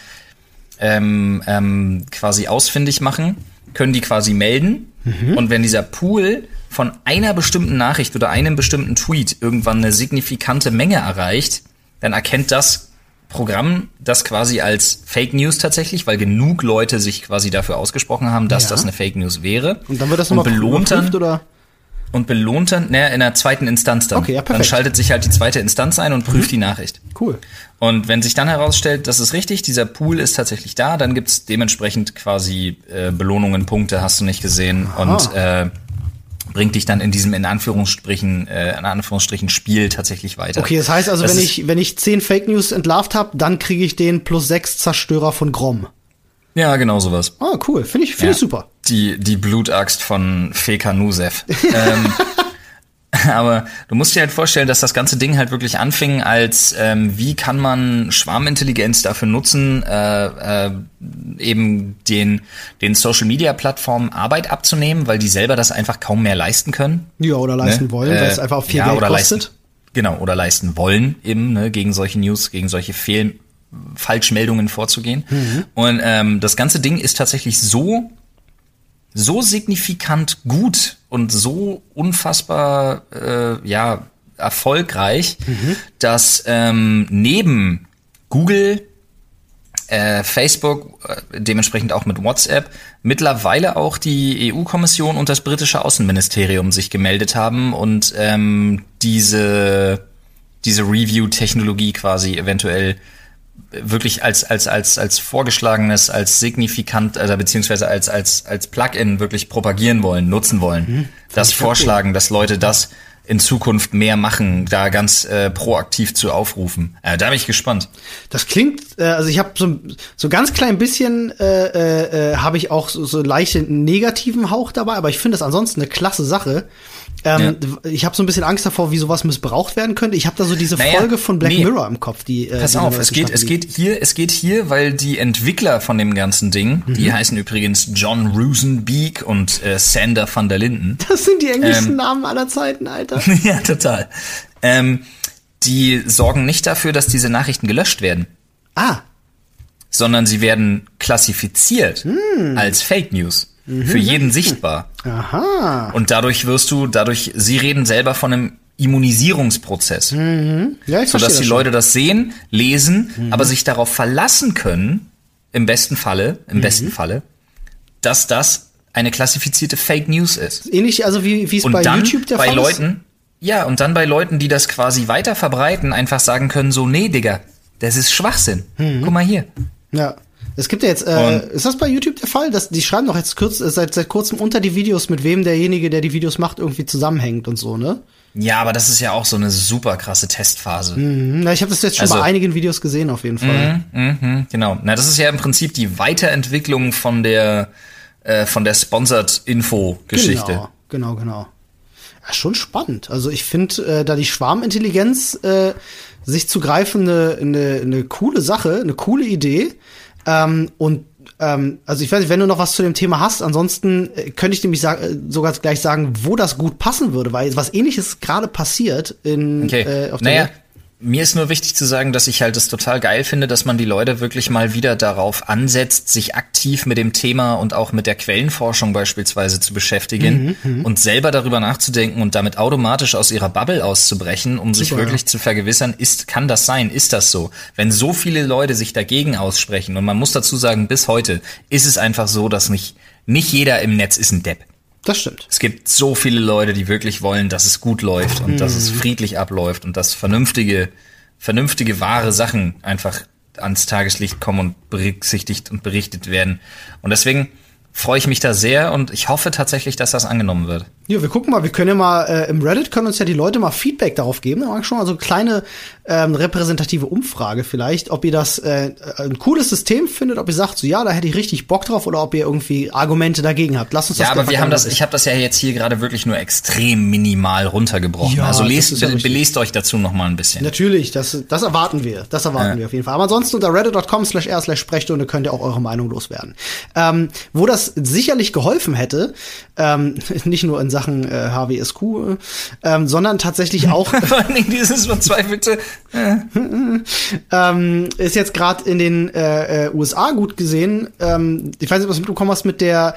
ähm, ähm, quasi ausfindig machen, können die quasi melden. Und wenn dieser Pool von einer bestimmten Nachricht oder einem bestimmten Tweet irgendwann eine signifikante Menge erreicht, dann erkennt das Programm das quasi als Fake News tatsächlich, weil genug Leute sich quasi dafür ausgesprochen haben, dass Ja. das eine Fake News wäre. Und dann wird das nochmal belohnt dann, oder? und belohnt dann, naja, in der zweiten Instanz dann. Okay, ja, dann perfekt. Mhm. schaltet sich halt die zweite Instanz ein und prüft die Nachricht. Cool. Und wenn sich dann herausstellt, das ist richtig, dieser Pool ist tatsächlich da, dann gibt's dementsprechend quasi äh, Belohnungen, Punkte, hast du nicht gesehen und äh, bringt dich dann in diesem in Anführungsstrichen äh, in Anführungsstrichen Spiel tatsächlich weiter. Okay, das heißt also, Das wenn ich, wenn ich zehn Fake News entlarvt habe, dann kriege ich den plus sechs Zerstörer von Grom. ja genau sowas. Ah, cool. Finde ich, finde Ja. ich super. Die die Blutaxt von Feka Nusev. ähm, Aber du musst dir halt vorstellen, dass das ganze Ding halt wirklich anfing als, ähm, wie kann man Schwarmintelligenz dafür nutzen, äh, äh, eben den, den Social-Media-Plattformen Arbeit abzunehmen, weil die selber das einfach kaum mehr leisten können. Ja, oder leisten Ne? wollen, Äh, weil es einfach viel ja, Geld oder kostet. Leisten, genau, oder leisten wollen eben, ne, gegen solche News, gegen solche Fehl Falschmeldungen vorzugehen. Mhm. Und ähm, das ganze Ding ist tatsächlich so so signifikant gut und so unfassbar äh, ja erfolgreich, dass ähm, neben Google äh, Facebook, äh, dementsprechend auch mit WhatsApp, mittlerweile auch die EU-Kommission und das britische Außenministerium sich gemeldet haben und ähm, diese, diese Review-Technologie quasi eventuell wirklich als, als, als, als vorgeschlagenes, als signifikant, also beziehungsweise als, als, als Plugin wirklich propagieren wollen, nutzen wollen. das vorschlagen, dass Leute das in Zukunft mehr machen, da ganz äh, proaktiv zu aufrufen. Äh, da bin ich gespannt. Das klingt, äh, also ich habe so, so ganz klein bisschen äh, äh, äh, habe ich auch so, so leichte negativen Hauch dabei, aber ich finde es ansonsten eine klasse Sache. Ähm, Ich habe so ein bisschen Angst davor, wie sowas missbraucht werden könnte. Ich habe da so diese Naja, Folge von Black nee. Mirror im Kopf, die. Äh, Pass die auf, es geht, es geht hier, es geht hier, weil die Entwickler von dem ganzen Ding, Mhm. die heißen übrigens John Rosenbeek und äh, Sander van der Linden. Das sind die englischsten Ähm. Namen aller Zeiten, Alter. ja, total. Ähm, die sorgen nicht dafür, dass diese Nachrichten gelöscht werden, Ah, sondern sie werden klassifiziert Hm. als Fake News. Mhm. Für jeden sichtbar. aha. Und dadurch wirst du, dadurch, sie reden selber von einem Immunisierungsprozess. Ja, ich sodass die das Leute das sehen, lesen, aber sich darauf verlassen können, im besten Falle, im besten Falle, dass das eine klassifizierte Fake News ist. schon. Ähnlich, also wie wie es bei YouTube der bei Fall Leuten, ja, und dann bei Leuten, die das quasi weiter verbreiten, einfach sagen können, so, nee, Digga, das ist Schwachsinn. Guck mal hier. ist. Ja. Es gibt ja jetzt, äh, Und- ist das bei YouTube der Fall? Dass, die schreiben doch jetzt kurz, äh, seit, seit kurzem unter die Videos, mit wem derjenige, der die Videos macht, irgendwie zusammenhängt und so, ne? Ja, aber das ist ja auch so eine super krasse Testphase. Hm, Na, ich habe das jetzt schon Also- bei einigen Videos gesehen, auf jeden Fall. Mhm, genau. Na, das ist ja im Prinzip die Weiterentwicklung von der äh, von der Sponsored Info Geschichte. Genau, genau, genau. Ja, schon spannend. Also ich finde, äh, da die Schwarmintelligenz äh, sich zu greifen, eine, eine, eine coole Sache, eine coole Idee. Ähm, und ähm, also ich weiß nicht, wenn du noch was zu dem Thema hast, ansonsten äh, könnte ich nämlich äh, sogar gleich sagen, wo das gut passen würde, weil was ähnliches gerade passiert in Okay. äh, auf der naja, Welt. Mir ist nur wichtig zu sagen, dass ich halt es total geil finde, dass man die Leute wirklich mal wieder darauf ansetzt, sich aktiv mit dem Thema und auch mit der Quellenforschung beispielsweise zu beschäftigen Mhm, und selber darüber nachzudenken und damit automatisch aus ihrer Bubble auszubrechen, um sich Super, wirklich zu vergewissern, ist, kann das sein, ist das so? Wenn so viele Leute sich dagegen aussprechen und man muss dazu sagen, bis heute ist es einfach so, dass nicht, nicht jeder im Netz ist ein Depp. Das stimmt. Es gibt so viele Leute, die wirklich wollen, dass es gut läuft und dass Mhm. es friedlich abläuft und dass vernünftige, vernünftige, wahre Sachen einfach ans Tageslicht kommen und berücksichtigt und berichtet werden. Und deswegen freue ich mich da sehr und ich hoffe tatsächlich, dass das angenommen wird. Ja, wir gucken mal, wir können ja mal äh, im Reddit können uns ja die Leute mal Feedback darauf geben. Da schon mal so eine kleine ähm, repräsentative Umfrage vielleicht, ob ihr das äh, ein cooles System findet, ob ihr sagt, so ja, da hätte ich richtig Bock drauf oder ob ihr irgendwie Argumente dagegen habt. Lasst uns das Ja, aber wir haben das, ich habe das ja jetzt hier gerade wirklich nur extrem minimal runtergebrochen. Ja, also lest, ja belest euch dazu noch mal ein bisschen. Natürlich, das, das erwarten wir. Das erwarten Ja. wir auf jeden Fall. Aber ansonsten unter reddit.com slash r slash Sprechstunde könnt ihr auch eure Meinung loswerden. Ähm, wo das sicherlich geholfen hätte, ähm, nicht nur in Sachen äh, HWSQ, äh, ähm, sondern tatsächlich auch Vor allen Dingen dieses verzweifelte, ähm, ist jetzt gerade in den äh, äh, USA gut gesehen. Ähm, ich weiß nicht, ob du mitbekommen hast mit der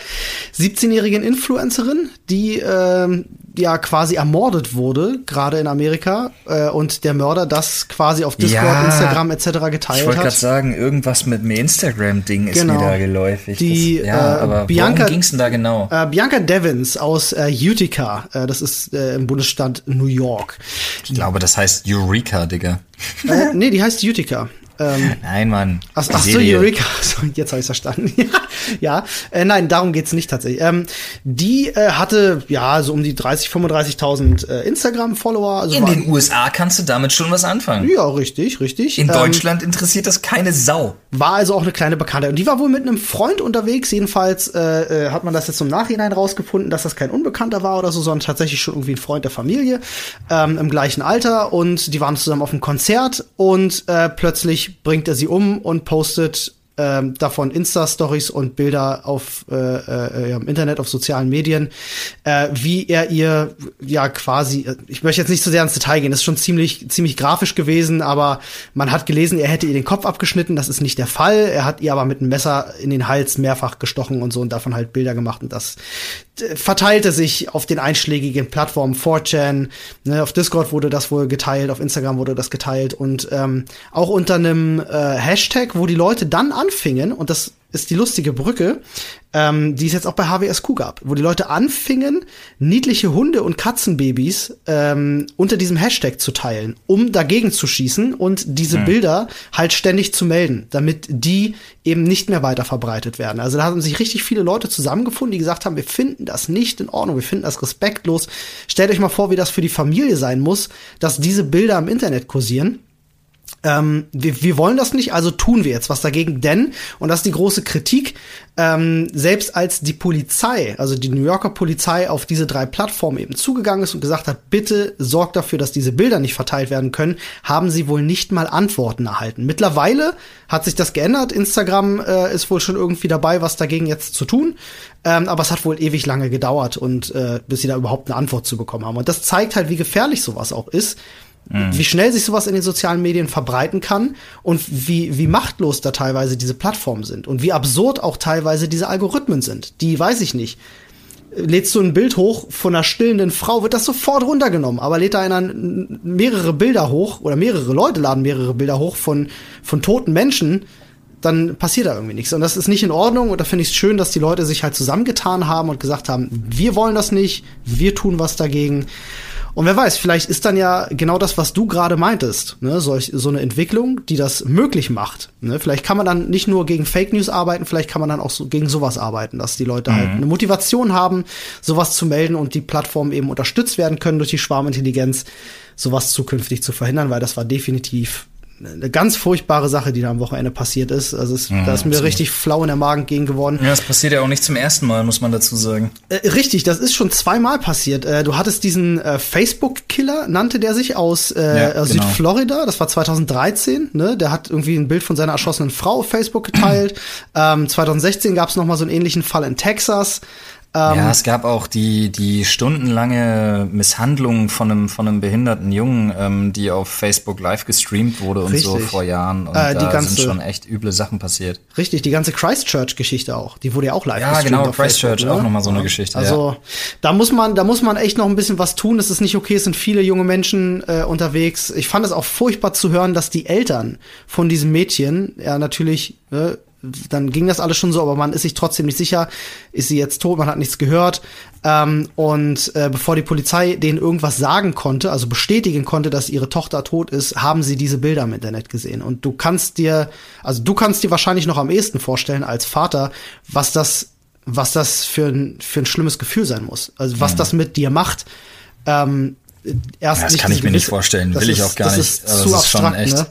17-jährigen Influencerin, die ähm, ja quasi ermordet wurde, gerade in Amerika, äh, und der Mörder das quasi auf Discord, Ja. Instagram etc. ich geteilt wollte gerade hat. sagen, irgendwas mit dem Instagram-Ding ist Genau. mir da geläufig. Die, das, ja, äh, aber Bianca- worum ging's denn da genau? Äh, Bianca Devins aus äh, Utica, äh, das ist äh, im Bundesstaat New York. Ich glaube, das heißt Eureka, Digga. äh, nee, die heißt Utica. Ähm, nein, Mann. Ach, ach so, Eureka. Jetzt habe ich verstanden. ja, äh, nein, darum geht's nicht tatsächlich. Ähm, die äh, hatte ja so um die 30, 35.000 äh, Instagram-Follower. Also In den USA kannst du damit schon was anfangen. Ja, richtig, richtig. In ähm, Deutschland interessiert das keine Sau. War also auch eine kleine Bekannte. Und die war wohl mit einem Freund unterwegs. Jedenfalls äh, äh, hat man das jetzt im Nachhinein rausgefunden, dass das kein Unbekannter war oder so, sondern tatsächlich schon irgendwie ein Freund der Familie ähm, im gleichen Alter. Und die waren zusammen auf einem Konzert und äh, plötzlich bringt er sie um und postet ähm, davon Insta-Stories und Bilder auf äh, äh, im Internet, auf sozialen Medien, äh, wie er ihr ja quasi, ich möchte jetzt nicht so sehr ins Detail gehen, das ist schon ziemlich, ziemlich grafisch gewesen, aber man hat gelesen, er hätte ihr den Kopf abgeschnitten, das ist nicht der Fall. Er hat ihr aber mit einem Messer in den Hals mehrfach gestochen und so und davon halt Bilder gemacht und das verteilte sich auf den einschlägigen Plattformen 4chan, ne, auf Discord wurde das wohl geteilt, auf Instagram wurde das geteilt und ähm, auch unter einem äh, Hashtag, wo die Leute dann anfingen, und das ist die lustige Brücke, ähm, die es jetzt auch bei HWSQ gab, wo die Leute anfingen, niedliche Hunde und Katzenbabys ähm, unter diesem Hashtag zu teilen, um dagegen zu schießen und diese mhm. Bilder halt ständig zu melden, damit die eben nicht mehr weiter verbreitet werden. Also da haben sich richtig viele Leute zusammengefunden, die gesagt haben, wir finden das nicht in Ordnung, wir finden das respektlos. Stellt euch mal vor, wie das für die Familie sein muss, dass diese Bilder im Internet kursieren ähm, wir, wir wollen das nicht, also tun wir jetzt was dagegen, denn, und das ist die große Kritik, ähm, selbst als die Polizei, also die New Yorker Polizei auf diese drei Plattformen eben zugegangen ist und gesagt hat, bitte sorgt dafür, dass diese Bilder nicht verteilt werden können, haben sie wohl nicht mal Antworten erhalten. Mittlerweile hat sich das geändert, Instagram äh, ist wohl schon irgendwie dabei, was dagegen jetzt zu tun, ähm, aber es hat wohl ewig lange gedauert und äh, bis sie da überhaupt eine Antwort zu bekommen haben. Und das zeigt halt, wie gefährlich sowas auch ist Mhm. Wie schnell sich sowas in den sozialen Medien verbreiten kann und wie, wie machtlos da teilweise diese Plattformen sind und wie absurd auch teilweise diese Algorithmen sind. Die weiß ich nicht. Lädst du ein Bild hoch von einer stillenden Frau, wird das sofort runtergenommen. Aber lädt da einer mehrere Bilder hoch oder mehrere Leute laden mehrere Bilder hoch von, von toten Menschen, dann passiert da irgendwie nichts. Und das ist nicht in Ordnung. Und da finde ich es schön, dass die Leute sich halt zusammengetan haben und gesagt haben, wir wollen das nicht, wir tun was dagegen. Und wer weiß, vielleicht ist dann ja genau das, was du gerade meintest, ne? Solch, so eine Entwicklung, die das möglich macht. Ne? Vielleicht kann man dann nicht nur gegen Fake News arbeiten, vielleicht kann man dann auch so gegen sowas arbeiten, dass die Leute halt mhm. halt eine Motivation haben, sowas zu melden und die Plattformen eben unterstützt werden können durch die Schwarmintelligenz, sowas zukünftig zu verhindern, weil das war definitiv eine ganz furchtbare Sache, die da am Wochenende passiert ist. Also es, mhm, da ist mir absolut. richtig flau in der Magen gegen geworden. Ja, das passiert ja auch nicht zum ersten Mal, muss man dazu sagen. Äh, richtig, das ist schon zweimal passiert. Äh, du hattest diesen äh, Facebook-Killer, nannte der sich, aus, äh, ja, genau. Südflorida. Das war 2013. Ne? Der hat irgendwie ein Bild von seiner erschossenen Frau auf Facebook geteilt. ähm, 2016 gab es noch mal so einen ähnlichen Fall in Texas. Ähm, ja, es gab auch die, die stundenlange Misshandlung von einem, von einem behinderten Jungen, ähm, die auf Facebook live gestreamt wurde und richtig. so vor Jahren. Und äh, die da ganze, sind schon echt üble Sachen passiert. Richtig, die ganze Christchurch-Geschichte auch. Die wurde ja auch live ja, gestreamt. Ja, genau, Christchurch Facebook, auch nochmal so eine Geschichte. Also, ja. da muss man, da muss man echt noch ein bisschen was tun. Es ist nicht okay, es sind viele junge Menschen äh, unterwegs. Ich fand es auch furchtbar zu hören, dass die Eltern von diesem Mädchen ja natürlich äh, dann ging das alles schon so, aber man ist sich trotzdem nicht sicher, ist sie jetzt tot, man hat nichts gehört. Ähm, und äh, bevor die Polizei denen irgendwas sagen konnte, also bestätigen konnte, dass ihre Tochter tot ist, haben sie diese Bilder im Internet gesehen. Und du kannst dir, also du kannst dir wahrscheinlich noch am ehesten vorstellen als Vater, was das, was das für ein, für ein schlimmes Gefühl sein muss. Also was mhm. das mit dir macht. Ähm, erst ja, das kann ich mir nicht vorstellen, will ich auch gar nicht. Ist zu ist abstrakt, ne?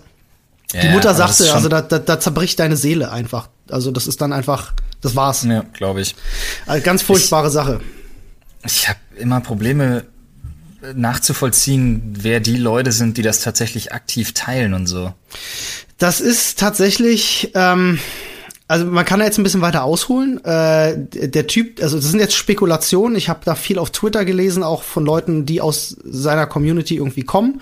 Die ja, Mutter sagte, also da, da, da zerbricht deine Seele einfach. Also das ist dann einfach, das war's. Ja, glaube ich. Also ganz furchtbare ich, Sache. Ich habe immer Probleme nachzuvollziehen, wer die Leute sind, die das tatsächlich aktiv teilen und so. Das ist tatsächlich, ähm, also man kann da jetzt ein bisschen weiter ausholen. Äh, der Typ, also das sind jetzt Spekulationen. Ich habe da viel auf Twitter gelesen, auch von Leuten, die aus seiner Community irgendwie kommen.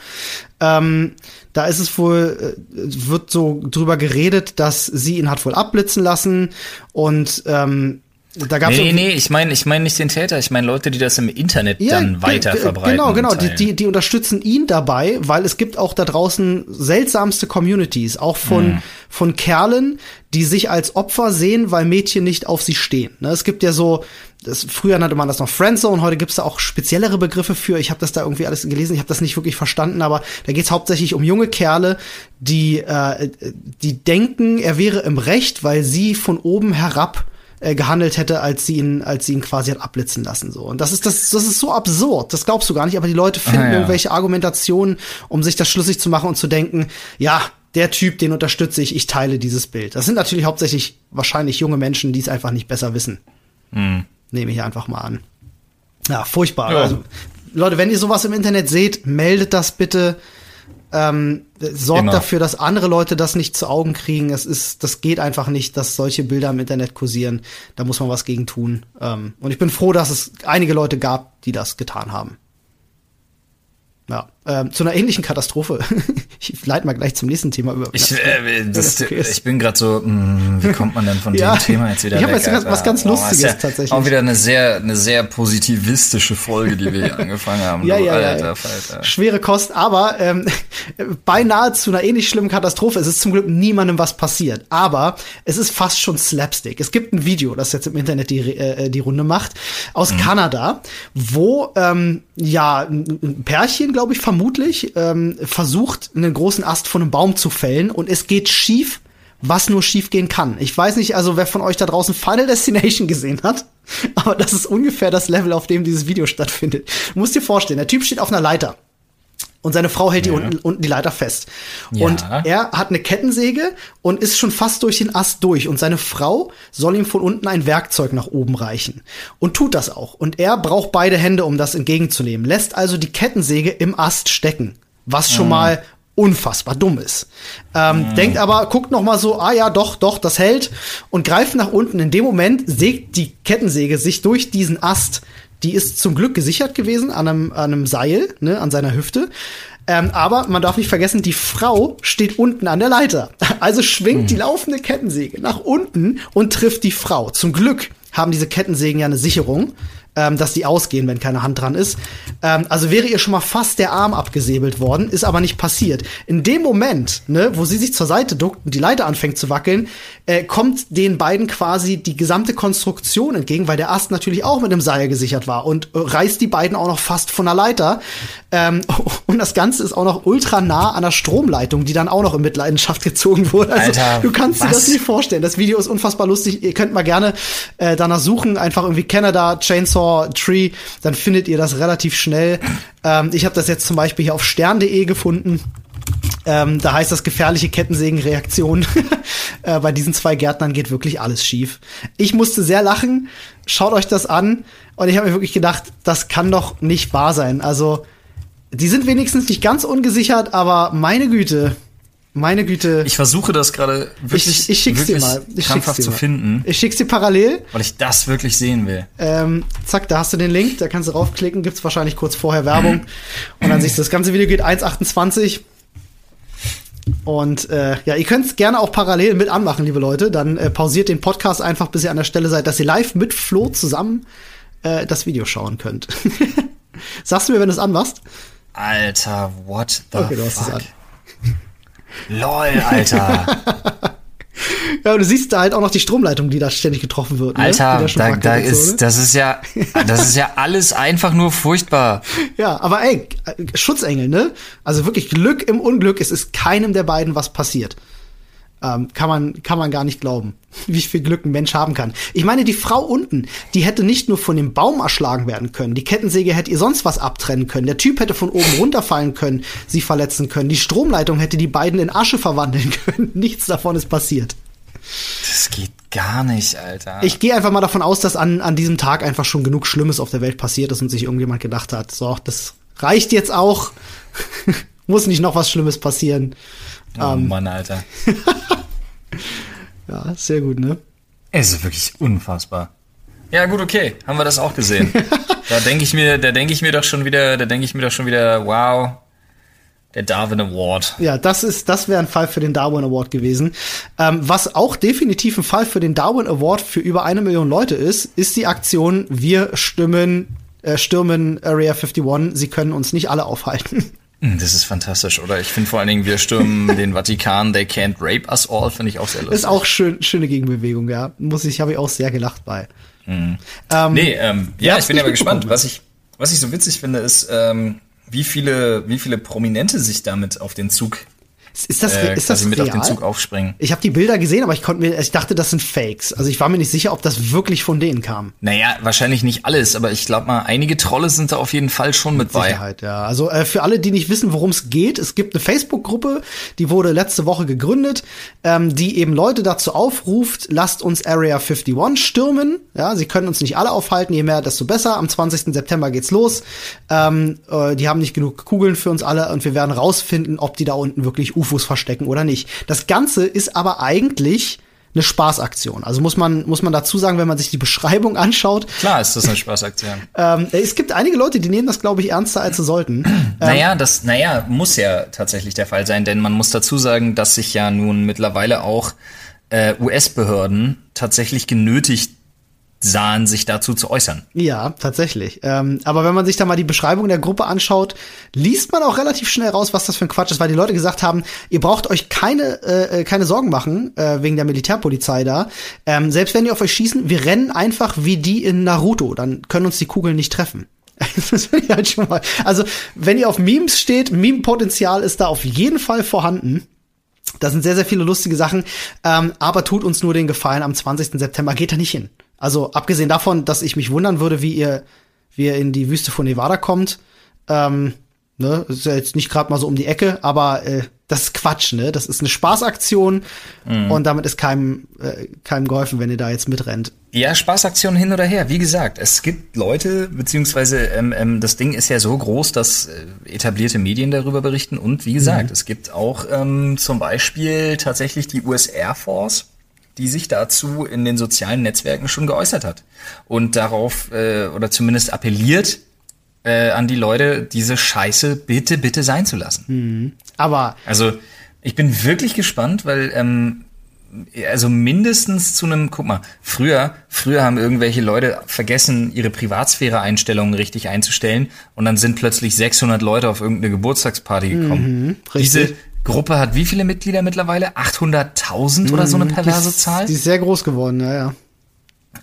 Ähm, da ist es wohl, äh, wird so drüber geredet, dass sie ihn hat wohl abblitzen lassen und ähm, Da gab's Nee, nee, ich meine ich mein nicht den Täter, ich meine Leute, die das im Internet dann ge- weiter verbreiten. Genau, genau. Die, die, die unterstützen ihn dabei, weil es gibt auch da draußen seltsamste Communities, auch von, Mhm. von Kerlen, die sich als Opfer sehen, weil Mädchen nicht auf sie stehen. Ne? Es gibt ja so, das, früher nannte man das noch Friendzone, heute gibt's da auch speziellere Begriffe für. Ich habe das da irgendwie alles gelesen, ich habe das nicht wirklich verstanden, aber da geht's hauptsächlich um junge Kerle, die, äh, die denken, er wäre im Recht, weil sie von oben herab äh, gehandelt hätte, als sie ihn, als sie ihn quasi hat abblitzen lassen. So. Und das ist das, das ist so absurd. Das glaubst du gar nicht. Aber die Leute finden Ah, ja. irgendwelche Argumentationen, um sich das schlüssig zu machen und zu denken, ja, der Typ, den unterstütze ich, ich teile dieses Bild. Das sind natürlich hauptsächlich wahrscheinlich junge Menschen, die es einfach nicht besser wissen. Nehme ich einfach mal an. Ja, furchtbar. Ja. Also, Leute, wenn ihr sowas im Internet seht, meldet das bitte. Ähm, sorgt Genau. dafür, dass andere Leute das nicht zu Augen kriegen. Es ist, das geht einfach nicht, dass solche Bilder im Internet kursieren. Da muss man was gegen tun. Ähm, und ich bin froh, dass es einige Leute gab, die das getan haben. Ja, ähm, zu einer ähnlichen Katastrophe. ich leite mal gleich zum nächsten Thema über. Ich, äh, das, okay ich bin gerade so, mh, wie kommt man denn von Ja. dem Thema jetzt wieder Ich weg? jetzt was- Alter? was ganz Oh, Lustiges ist ja tatsächlich. Auch wieder eine sehr, eine sehr positivistische Folge, die wir hier angefangen haben. Ja, du, ja, Alter, ja. Falter. Schwere Kost, aber ähm, beinahe zu einer ähnlich schlimmen Katastrophe. Es ist zum Glück niemandem was passiert. Aber es ist fast schon Slapstick. Es gibt ein Video, das jetzt im Internet die, äh, die Runde macht, aus Kanada, wo ähm, ja ein Pärchen, glaube ich, vermutlich, ähm, versucht, einen großen Ast von einem Baum zu fällen und es geht schief was nur schief gehen kann. Ich weiß nicht, also wer von euch da draußen Final Destination gesehen hat, aber das ist ungefähr das Level, auf dem dieses Video stattfindet. Du musst dir vorstellen, der Typ steht auf einer Leiter. Und seine Frau hält die unten, unten die Leiter fest. Ja. Und er hat eine Kettensäge und ist schon fast durch den Ast durch. Und seine Frau soll ihm von unten ein Werkzeug nach oben reichen. Und tut das auch. Und er braucht beide Hände, um das entgegenzunehmen. Lässt also die Kettensäge im Ast stecken. Was schon mal unfassbar dumm ist. Ähm, Denkt aber, guckt noch mal so, ah ja, doch, doch, das hält und greift nach unten. In dem Moment sägt die Kettensäge sich durch diesen Ast. Die ist zum Glück gesichert gewesen an einem, an einem Seil, ne, an seiner Hüfte. Ähm, aber man darf nicht vergessen, die Frau steht unten an der Leiter. Also schwingt die laufende Kettensäge nach unten und trifft die Frau. Zum Glück haben diese Kettensägen ja eine Sicherung, ähm, dass die ausgehen, wenn keine Hand dran ist. Ähm, also wäre ihr schon mal fast der Arm abgesäbelt worden, ist aber nicht passiert. In dem Moment, ne, wo sie sich zur Seite duckt und die Leiter anfängt zu wackeln, äh, kommt den beiden quasi die gesamte Konstruktion entgegen, weil der Ast natürlich auch mit einem Seil gesichert war und äh, reißt die beiden auch noch fast von der Leiter. Ähm, und das Ganze ist auch noch ultra nah an der Stromleitung, die dann auch noch in Mitleidenschaft gezogen wurde. Also Alter, du kannst dir was? das nicht vorstellen. Das Video ist unfassbar lustig. Ihr könnt mal gerne äh, danach suchen, einfach irgendwie Canada Chainsaw Tree, dann findet ihr das relativ schnell. Ähm, ich habe das jetzt zum Beispiel hier auf stern.de gefunden. Ähm, da heißt das gefährliche Kettensägenreaktion. äh, bei diesen zwei Gärtnern geht wirklich alles schief. Ich musste sehr lachen. Schaut euch das an. Und ich habe mir wirklich gedacht, das kann doch nicht wahr sein. Also, die sind wenigstens nicht ganz ungesichert, aber meine Güte, meine Güte. Ich versuche das gerade wirklich, ich, ich schick's dir wirklich mal. Ich schick's krampfhaft dir zu mal. finden, Ich schick's dir parallel. weil ich das wirklich sehen will. Ähm, zack, da hast du den Link, da kannst du raufklicken, gibt's wahrscheinlich kurz vorher Werbung. Und dann siehst du, das ganze Video geht 1,28. Und äh, ja, ihr könnt's gerne auch parallel mit anmachen, liebe Leute. Dann äh, pausiert den Podcast einfach, bis ihr an der Stelle seid, dass ihr live mit Flo zusammen äh, das Video schauen könnt. Sagst du mir, wenn du es anmachst? Alter, what the Okay, fuck? Lol, Alter. Ja, und du siehst da halt auch noch die Stromleitung, die da ständig getroffen wird. ne? Alter, da, da und so, ist, ne? das ist ja, das ist ja alles einfach nur furchtbar. Ja, aber ey, Schutzengel, ne? Also wirklich Glück im Unglück, es ist keinem der beiden was passiert. Ähm, kann man kann man gar nicht glauben, wie viel Glück ein Mensch haben kann. Ich meine, die Frau unten, die hätte nicht nur von dem Baum erschlagen werden können, die Kettensäge hätte ihr sonst was abtrennen können, der Typ hätte von oben runterfallen können, sie verletzen können, die Stromleitung hätte die beiden in Asche verwandeln können. Nichts davon ist passiert. Das geht gar nicht, Alter. Ich gehe einfach mal davon aus, dass an, an diesem Tag einfach schon genug Schlimmes auf der Welt passiert ist und sich irgendjemand gedacht hat, so, das reicht jetzt auch. Muss nicht noch was Schlimmes passieren. oh ähm, Mann, Alter. Ja, sehr gut, ne? Es ist wirklich unfassbar. Ja, gut, okay. Haben wir das auch gesehen. da denke ich mir, da denke ich mir doch schon wieder, da denke ich mir doch schon wieder, wow. Der Darwin Award. Ja, das ist, das wäre ein Fall für den Darwin Award gewesen. Ähm, was auch definitiv ein Fall für den Darwin Award für über eine Million Leute ist, ist die Aktion Wir stimmen, äh, stürmen Area 51. Sie können uns nicht alle aufhalten. Hm, Das ist fantastisch, oder? Ich finde vor allen Dingen, wir stürmen den Vatikan, they can't rape us all, finde ich auch sehr lustig. Ist auch schön, schöne Gegenbewegung, ja. Muss ich, habe ich auch sehr gelacht bei. Mhm. Ähm, Nee, ähm, ja, ich bin aber gespannt. Was ich, was ich so witzig finde, ist, ähm, wie viele, wie viele Prominente sich damit auf den Zug, Ist das, äh, ist das mit real? auf den Zug aufspringen. Ich habe die Bilder gesehen, aber ich konnte mir, ich dachte, das sind Fakes. Also ich war mir nicht sicher, ob das wirklich von denen kam. Naja, wahrscheinlich nicht alles, aber ich glaube mal, einige Trolle sind da auf jeden Fall schon mit bei. Sicherheit, ja. Also äh, für alle, die nicht wissen, worum es geht, es gibt eine Facebook-Gruppe, die wurde letzte Woche gegründet, ähm, die eben Leute dazu aufruft, lasst uns Area 51 stürmen. Ja, sie können uns nicht alle aufhalten, je mehr, desto besser. Am 20. September geht's los. Ähm, äh, die haben nicht genug Kugeln für uns alle und wir werden rausfinden, ob die da unten wirklich UFOs verstecken oder nicht. Das Ganze ist aber eigentlich eine Spaßaktion. Also muss man, muss man dazu sagen, wenn man sich die Beschreibung anschaut, Klar ist das eine Spaßaktion. ähm, es gibt einige Leute, die nehmen das, glaube ich, ernster, als sie sollten. Naja, das, naja, muss ja tatsächlich der Fall sein, denn man muss dazu sagen, dass sich ja nun mittlerweile auch äh, US-Behörden tatsächlich genötigt sahen, sich dazu zu äußern. Ja, tatsächlich. Ähm, aber wenn man sich da mal die Beschreibung der Gruppe anschaut, liest man auch relativ schnell raus, was das für ein Quatsch ist, weil die Leute gesagt haben, ihr braucht euch keine, äh, keine Sorgen machen, äh, wegen der Militärpolizei da. Ähm, selbst wenn die auf euch schießen, wir rennen einfach wie die in Naruto, dann können uns die Kugeln nicht treffen. Das finde ich halt schon mal. Also, wenn ihr auf Memes steht, Meme-Potenzial ist da auf jeden Fall vorhanden. Da sind sehr, sehr viele lustige Sachen. Ähm, aber tut uns nur den Gefallen, am 20. September geht da nicht hin. Also abgesehen davon, dass ich mich wundern würde, wie ihr, wie ihr in die Wüste von Nevada kommt. Ähm, ne, ist ja jetzt nicht gerade mal so um die Ecke, aber äh, das ist Quatsch, ne? Das ist eine Spaßaktion und damit ist keinem, äh, keinem geholfen, wenn ihr da jetzt mitrennt. Ja, Spaßaktion hin oder her. Wie gesagt, es gibt Leute, beziehungsweise ähm, ähm, das Ding ist ja so groß, dass äh, etablierte Medien darüber berichten. Und wie gesagt, es gibt auch ähm, zum Beispiel tatsächlich die US Air Force, die sich dazu in den sozialen Netzwerken schon geäußert hat und darauf äh, oder zumindest appelliert äh, an die Leute, diese Scheiße bitte, bitte sein zu lassen. Aber Also ich bin wirklich gespannt, weil ähm, also mindestens zu einem, guck mal, früher, früher haben irgendwelche Leute vergessen, ihre Privatsphäre-Einstellungen richtig einzustellen und dann sind plötzlich 600 Leute auf irgendeine Geburtstagsparty gekommen. Diese richtig. Gruppe hat wie viele Mitglieder mittlerweile? 800.000 oder so eine perverse die ist, Zahl? Die ist sehr groß geworden, ja, ja.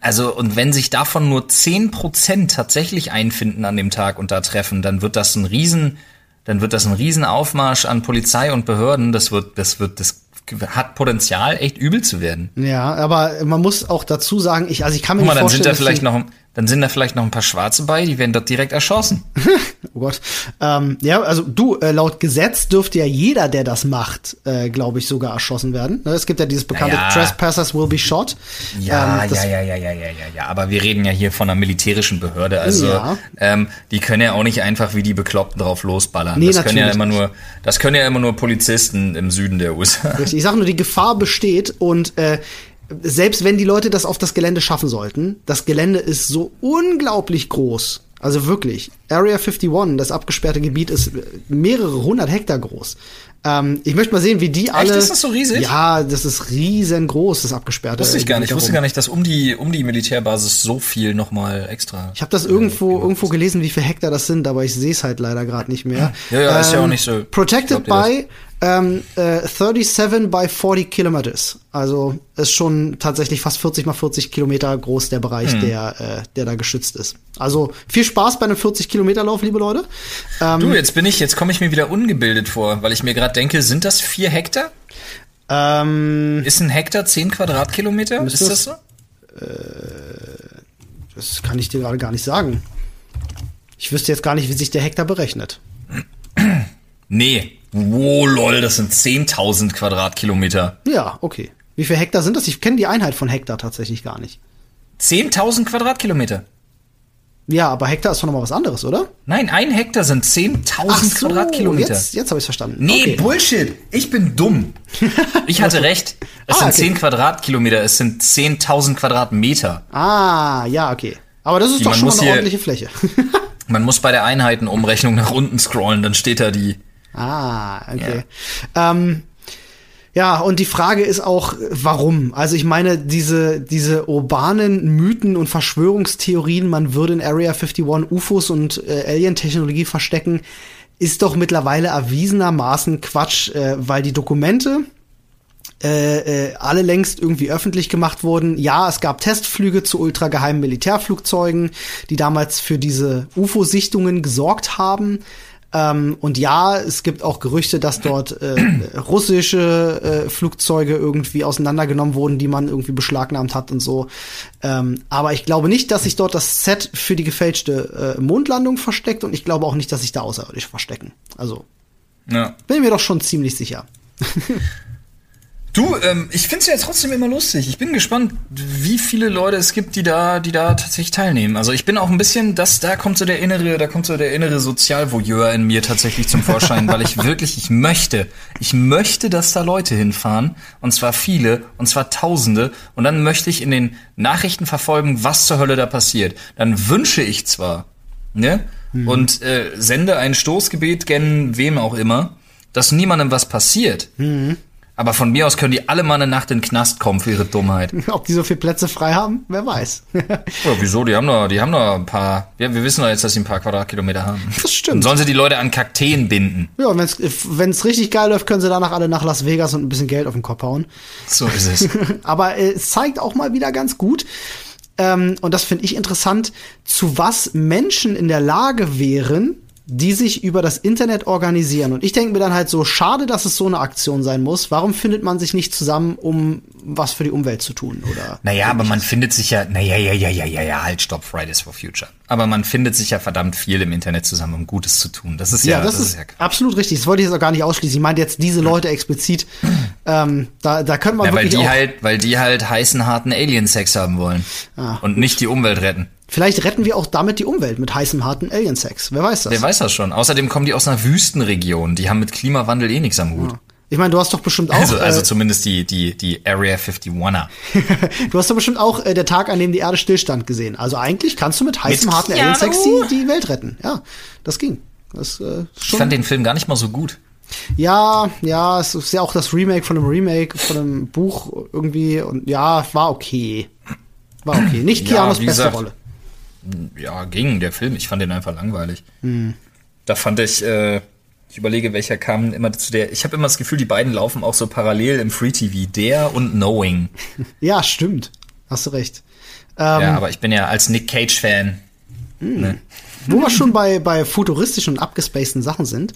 Also, und wenn sich davon nur 10% tatsächlich einfinden an dem Tag und da treffen, dann wird das ein Riesen, dann wird das ein Riesenaufmarsch an Polizei und Behörden. Das wird, das wird, das hat Potenzial, echt übel zu werden. Ja, aber man muss auch dazu sagen, ich, also ich kann mir Guck mal, nicht dann sind vorstellen, da vielleicht noch, dann sind da vielleicht noch ein paar Schwarze bei, die werden dort direkt erschossen. Oh Gott. Ähm, ja, also du, äh, laut Gesetz dürfte ja jeder, der das macht, äh, glaube ich, sogar erschossen werden. Ne, Es gibt ja dieses bekannte Naja. Trespassers will be shot. Ja, Ähm, ja, ja, ja, ja, ja, ja, ja. Aber wir reden ja hier von einer militärischen Behörde. Also Ja. ähm, die können ja auch nicht einfach wie die Bekloppten drauf losballern. Nee, das können ja immer nur, das können ja immer nur Polizisten im Süden der USA. Ich sage nur, die Gefahr besteht und äh, selbst wenn die Leute das auf das Gelände schaffen sollten, das Gelände ist so unglaublich groß. Also wirklich. Area 51, das abgesperrte Gebiet, ist mehrere hundert Hektar groß. Ähm, ich möchte mal sehen, wie die alle. Ist das so riesig? Ja, das ist riesengroß, das abgesperrte. Wusste ich gar nicht. Ich wusste gar nicht, dass um die, um die Militärbasis so viel nochmal extra. Ich habe das irgendwo irgendwo gelesen, wie viel Hektar das sind, aber ich sehe es halt leider gerade nicht mehr. Ja, ja, ist ja auch nicht so- Protected by ähm, äh, 37 by 40 Kilometers. Also ist schon tatsächlich fast 40 mal 40 Kilometer groß der Bereich, Hm. der äh, der da geschützt ist. Also viel Spaß bei einem 40 Kilometer Lauf, liebe Leute. Ähm, Du, jetzt bin ich, jetzt komme ich mir wieder ungebildet vor, weil ich mir gerade denke, sind das vier Hektar? ähm, Ist ein Hektar zehn Quadratkilometer? Müsste ist das so? das kann ich dir gerade gar nicht sagen. Ich wüsste jetzt gar nicht, wie sich der Hektar berechnet. Nee. Wow, lol, das sind 10.000 Quadratkilometer. Ja, okay. Wie viel Hektar sind das? Ich kenne die Einheit von Hektar tatsächlich gar nicht. 10.000 Quadratkilometer. Ja, aber Hektar ist doch noch mal was anderes, oder? Nein, ein Hektar sind 10.000 Quadratkilometer. jetzt, jetzt habe ich verstanden. Nee, okay. Bullshit. Ich bin dumm. Ich hatte recht. Es Ah, sind okay. 10 Quadratkilometer, es sind 10.000 Quadratmeter. Ah, ja, okay. Aber das ist Die doch schon mal eine ordentliche Fläche. Man muss bei der Einheitenumrechnung nach unten scrollen, dann steht da die, Ah, okay. Ja. Ähm, ja, und die Frage ist auch, warum? Also ich meine, diese, diese urbanen Mythen und Verschwörungstheorien, man würde in Area 51 UFOs und äh, Alien-Technologie verstecken, ist doch mittlerweile erwiesenermaßen Quatsch, äh, weil die Dokumente, äh, äh, alle längst irgendwie öffentlich gemacht wurden. Ja, es gab Testflüge zu ultrageheimen Militärflugzeugen, die damals für diese UFO-Sichtungen gesorgt haben. Ähm, und ja, es gibt auch Gerüchte, dass dort äh, russische äh, Flugzeuge irgendwie auseinandergenommen wurden, die man irgendwie beschlagnahmt hat und so. Ähm, aber ich glaube nicht, dass sich dort das Set für die gefälschte äh, Mondlandung versteckt und ich glaube auch nicht, dass sich da Außerirdische verstecken. Also ja. bin mir doch schon ziemlich sicher. Du, ähm, ich find's ja trotzdem immer lustig. Ich bin gespannt, wie viele Leute es gibt, die da, die da tatsächlich teilnehmen. Also ich bin auch ein bisschen, dass da kommt so der innere, da kommt so der innere Sozialvoyeur in mir tatsächlich zum Vorschein, weil ich wirklich, ich möchte, ich möchte, dass da Leute hinfahren und zwar viele und zwar Tausende und dann möchte ich in den Nachrichten verfolgen, was zur Hölle da passiert. Dann wünsche ich zwar, ne, mhm. und äh, sende ein Stoßgebet gen wem auch immer, dass niemandem was passiert. Mhm. Aber von mir aus können die alle mal eine Nacht in den Knast kommen für ihre Dummheit. Ob die so viele Plätze frei haben, wer weiß. ja, wieso? Die haben noch, die haben noch ein paar. Ja, wir wissen doch jetzt, dass sie ein paar Quadratkilometer haben. Das stimmt. Und sollen sie die Leute an Kakteen binden? Ja, und wenn es richtig geil läuft, können sie danach alle nach Las Vegas und ein bisschen Geld auf den Kopf hauen. So ist es. Aber äh, es zeigt auch mal wieder ganz gut, ähm, und das finde ich interessant, zu was Menschen in der Lage wären, die sich über das Internet organisieren. Und ich denke mir dann halt so, schade, dass es so eine Aktion sein muss. Warum findet man sich nicht zusammen, um was für die Umwelt zu tun? Oder naja, aber man findet sich ja, naja, ja, ja, ja, ja, ja, halt, stopp, Fridays for Future. Aber man findet sich ja verdammt viel im Internet zusammen, um Gutes zu tun. Das ist ja, ja das, das, ist, ist ja absolut richtig. Das wollte ich jetzt auch gar nicht ausschließen. Ich meinte jetzt diese Leute explizit. ähm, da, da können wir ja, wirklich weil die halt, weil die halt heißen, harten Alien-Sex haben wollen. Ah, und nicht die Umwelt retten. Vielleicht retten wir auch damit die Umwelt mit heißem, harten Alien-Sex. Wer weiß das? Wer weiß das schon. Außerdem kommen die aus einer Wüstenregion. Die haben mit Klimawandel eh nichts am Hut. Ja. Ich meine, du hast doch bestimmt auch. Also, also äh, zumindest die, die, die Area 51er. du hast doch bestimmt auch äh, der Tag, an dem die Erde stillstand gesehen. Also eigentlich kannst du mit heißem, mit harten Alien-Sex die, die Welt retten. Ja, das ging. Das, äh, schon. Ich fand den Film gar nicht mal so gut. Ja, ja, es ist ja auch das Remake von einem Remake von einem Buch irgendwie und ja, war okay. War okay. Nicht Keanu's ja, beste gesagt, Rolle ja, ging, der Film. Ich fand den einfach langweilig. Mhm. Da fand ich, äh, ich überlege, welcher kam immer zu der. Ich habe immer das Gefühl, die beiden laufen auch so parallel im Free TV. Der und Knowing. ja, stimmt. Hast du recht. Ähm, ja, aber ich bin ja als Nick Cage-Fan. Mhm. Ne? Wo wir schon bei, bei futuristischen und abgespaceden Sachen sind,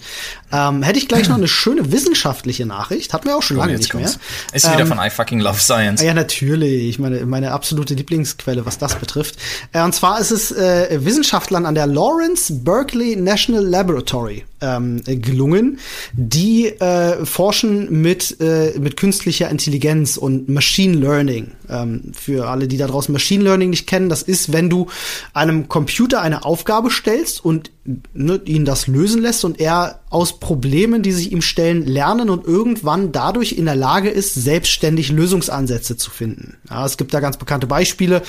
ähm, hätte ich gleich noch eine schöne wissenschaftliche Nachricht. Hatten wir auch schon oh, lange nicht kommt's. mehr. Ist ähm, wieder von I fucking love science. Ja, natürlich. Meine, meine absolute Lieblingsquelle, was das betrifft. Äh, und zwar ist es äh, Wissenschaftlern an der Lawrence Berkeley National Laboratory ähm, gelungen. Die äh, forschen mit, äh, mit künstlicher Intelligenz und Machine Learning. Ähm, für alle, die da draußen Machine Learning nicht kennen, das ist, wenn du einem Computer eine Aufgabe stellst und ne, ihn das lösen lässt und er aus Problemen, die sich ihm stellen, lernen und irgendwann dadurch in der Lage ist, selbstständig Lösungsansätze zu finden. Ja, es gibt da ganz bekannte Beispiele,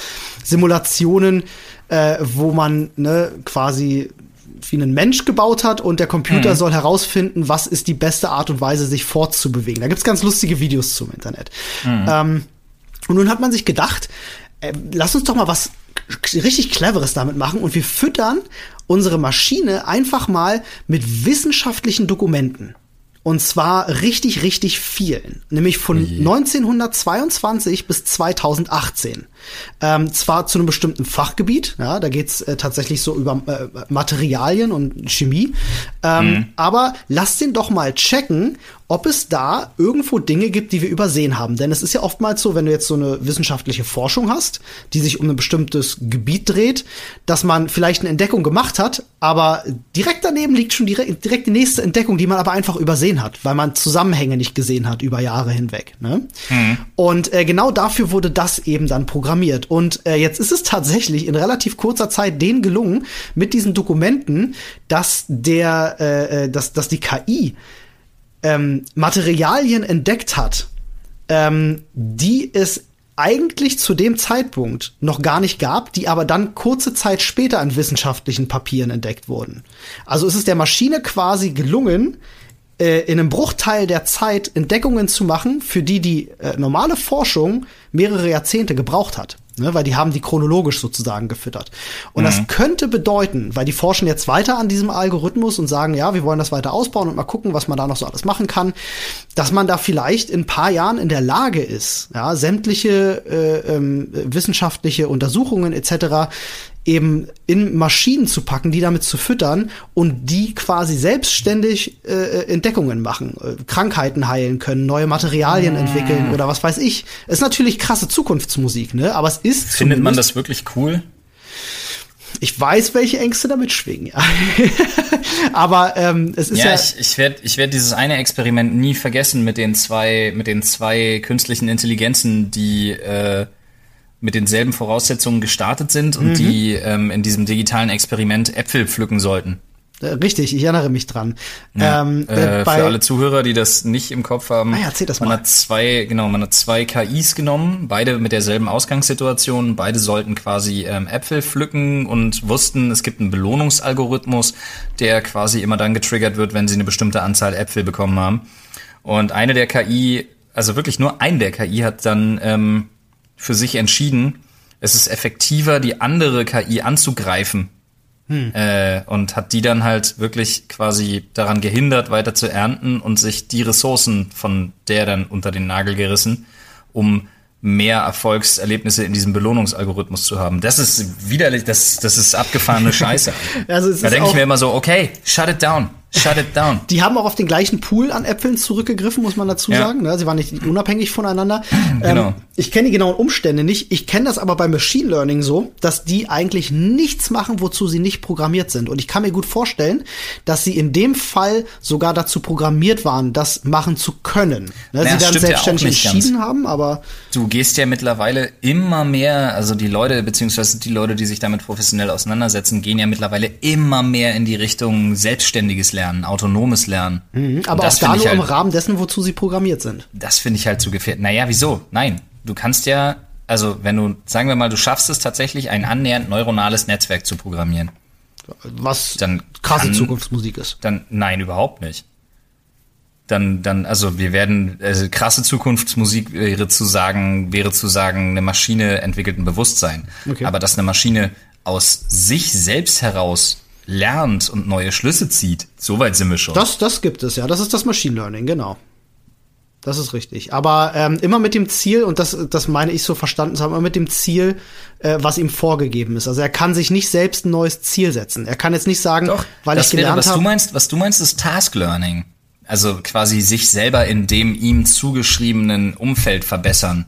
Simulationen, äh, wo man ne, quasi wie einen Mensch gebaut hat und der Computer mhm. soll herausfinden, was ist die beste Art und Weise, sich fortzubewegen. Da gibt's ganz lustige Videos zum Internet. Mhm. Ähm, und nun hat man sich gedacht, äh, lass uns doch mal was richtig Cleveres damit machen und wir füttern unsere Maschine einfach mal mit wissenschaftlichen Dokumenten. Und zwar richtig, richtig vielen. Nämlich von Oje. 1922 bis 2018. Ähm, zwar zu einem bestimmten Fachgebiet, ja, da geht's äh, tatsächlich so über äh, Materialien und Chemie. Ähm, mhm. Aber lass den doch mal checken, ob es da irgendwo Dinge gibt, die wir übersehen haben. Denn es ist ja oftmals so, wenn du jetzt so eine wissenschaftliche Forschung hast, die sich um ein bestimmtes Gebiet dreht, dass man vielleicht eine Entdeckung gemacht hat, aber direkt daneben liegt schon direkt, direkt die nächste Entdeckung, die man aber einfach übersehen hat, weil man Zusammenhänge nicht gesehen hat über Jahre hinweg. Ne? Mhm. Und äh, genau dafür wurde das eben dann programmiert. Und äh, jetzt ist es tatsächlich in relativ kurzer Zeit denen gelungen, mit diesen Dokumenten, dass der, äh, äh dass, dass die KI ähm, Materialien entdeckt hat, ähm, die es eigentlich zu dem Zeitpunkt noch gar nicht gab, die aber dann kurze Zeit später in wissenschaftlichen Papieren entdeckt wurden. Also ist es der Maschine quasi gelungen, äh, in einem Bruchteil der Zeit Entdeckungen zu machen, für die die äh, normale Forschung mehrere Jahrzehnte gebraucht hat. Ne, weil die haben die chronologisch sozusagen gefüttert. Und mhm. das könnte bedeuten, weil die forschen jetzt weiter an diesem Algorithmus und sagen, ja, wir wollen das weiter ausbauen und mal gucken, was man da noch so alles machen kann, dass man da vielleicht in ein paar Jahren in der Lage ist, ja, sämtliche äh, ähm, wissenschaftliche Untersuchungen etc eben in Maschinen zu packen, die damit zu füttern und die quasi selbstständig äh, äh Entdeckungen machen, äh, Krankheiten heilen können, neue Materialien mmh. entwickeln oder was weiß ich. Ist natürlich krasse Zukunftsmusik, ne? Aber es ist findet man das wirklich cool? Ich weiß, welche Ängste damit schwingen, ja. Aber ähm, es ist ja. ja ich, ich werde ich werd dieses eine Experiment nie vergessen mit den zwei, mit den zwei künstlichen Intelligenzen, die äh, mit denselben Voraussetzungen gestartet sind und mhm. die ähm, in diesem digitalen Experiment Äpfel pflücken sollten. Äh, richtig, ich erinnere mich dran. Ja, ähm, äh, für alle Zuhörer, die das nicht im Kopf haben, ah, ja, erzähl das man mal. hat zwei, genau, man hat zwei KIs genommen, beide mit derselben Ausgangssituation, beide sollten quasi ähm, Äpfel pflücken und wussten, es gibt einen Belohnungsalgorithmus, der quasi immer dann getriggert wird, wenn sie eine bestimmte Anzahl Äpfel bekommen haben. Und eine der KI, also wirklich nur ein der KI hat dann ähm, für sich entschieden, es ist effektiver, die andere KI anzugreifen. Hm. Äh, und hat die dann halt wirklich quasi daran gehindert, weiter zu ernten und sich die Ressourcen von der dann unter den Nagel gerissen, um mehr Erfolgserlebnisse in diesem Belohnungsalgorithmus zu haben. Das ist widerlich, das, das ist abgefahrene Scheiße. also da denke ich mir immer so, okay, shut it down. Shut it down. Die haben auch auf den gleichen Pool an Äpfeln zurückgegriffen, muss man dazu ja. sagen. Ne? Sie waren nicht unabhängig voneinander. Genau. Ähm, ich kenne die genauen Umstände nicht. Ich kenne das aber bei Machine Learning so, dass die eigentlich nichts machen, wozu sie nicht programmiert sind. Und ich kann mir gut vorstellen, dass sie in dem Fall sogar dazu programmiert waren, das machen zu können. Ne? Naja, sie werden selbstständig ja entschieden ganz. haben, aber. Du gehst ja mittlerweile immer mehr, also die Leute, beziehungsweise die Leute, die sich damit professionell auseinandersetzen, gehen ja mittlerweile immer mehr in die Richtung selbstständiges Lernen. Lernen, autonomes Lernen. Mhm, aber auch da nur halt, im Rahmen dessen, wozu sie programmiert sind. Das finde ich halt zu gefährlich. Naja, wieso? Nein, du kannst ja, also wenn du, sagen wir mal, du schaffst es tatsächlich, ein annähernd neuronales Netzwerk zu programmieren. Was dann krasse kann, Zukunftsmusik ist. Dann, nein, überhaupt nicht. Dann, dann, also wir werden, also krasse Zukunftsmusik wäre zu sagen, wäre zu sagen, eine Maschine entwickelt ein Bewusstsein. Okay. Aber dass eine Maschine aus sich selbst heraus lernt und neue Schlüsse zieht. Soweit sind wir schon. Das, das gibt es, ja. Das ist das Machine Learning, genau. Das ist richtig. Aber ähm, immer mit dem Ziel, und das, das meine ich so verstanden zu haben, immer mit dem Ziel, äh, was ihm vorgegeben ist. Also er kann sich nicht selbst ein neues Ziel setzen. Er kann jetzt nicht sagen, Doch, weil ich gelernt habe. Was du meinst, was du meinst, ist Task Learning. Also quasi sich selber in dem ihm zugeschriebenen Umfeld verbessern.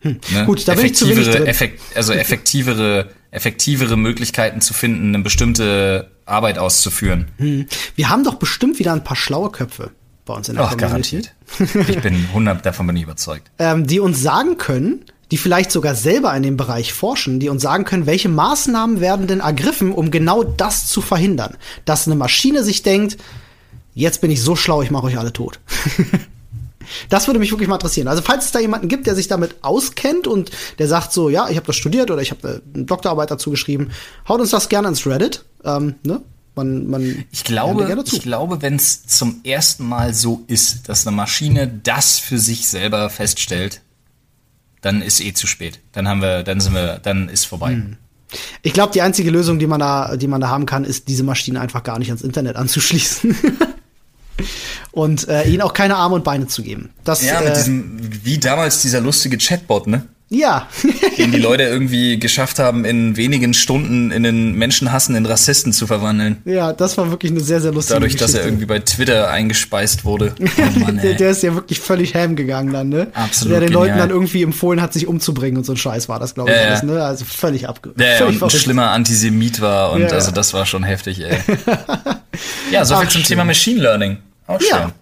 Hm. Ne? Gut, da bin ich zu wenig drin. Effekt, also effektivere effektivere Möglichkeiten zu finden, eine bestimmte Arbeit auszuführen. Hm. Wir haben doch bestimmt wieder ein paar schlaue Köpfe bei uns in der Ach, garantiert. ich bin 100, davon bin ich überzeugt. Ähm, die uns sagen können, die vielleicht sogar selber in dem Bereich forschen, die uns sagen können, welche Maßnahmen werden denn ergriffen, um genau das zu verhindern. Dass eine Maschine sich denkt, jetzt bin ich so schlau, ich mache euch alle tot. Das würde mich wirklich mal interessieren. Also falls es da jemanden gibt, der sich damit auskennt und der sagt so, ja, ich habe das studiert oder ich habe eine Doktorarbeit dazu geschrieben, haut uns das gerne ins Reddit. Ähm, ne? Man, man ich glaube, ich glaube, wenn es zum ersten Mal so ist, dass eine Maschine das für sich selber feststellt, dann ist eh zu spät. Dann haben wir, dann sind wir, dann ist vorbei. Hm. Ich glaube, die einzige Lösung, die man da, die man da haben kann, ist, diese Maschine einfach gar nicht ans Internet anzuschließen. und äh, ihnen auch keine Arme und Beine zu geben. Das, ja, mit äh, diesem, wie damals dieser lustige Chatbot, ne? Ja. den die Leute irgendwie geschafft haben, in wenigen Stunden in den menschenhassenden Rassisten zu verwandeln. Ja, das war wirklich eine sehr, sehr lustige Dadurch, Geschichte. dass er irgendwie bei Twitter eingespeist wurde. Oh Mann, der, der, ist ja wirklich völlig ham gegangen dann, ne? Absolut. Der den genial. Leuten dann irgendwie empfohlen hat, sich umzubringen und so ein Scheiß war das, glaube ich, äh, alles, ne? Also völlig abge. Ja, völlig und ein schlimmer Antisemit war und ja. also das war schon heftig, ey. ja, soviel zum schön. Thema Machine Learning. Auch schön. Ja.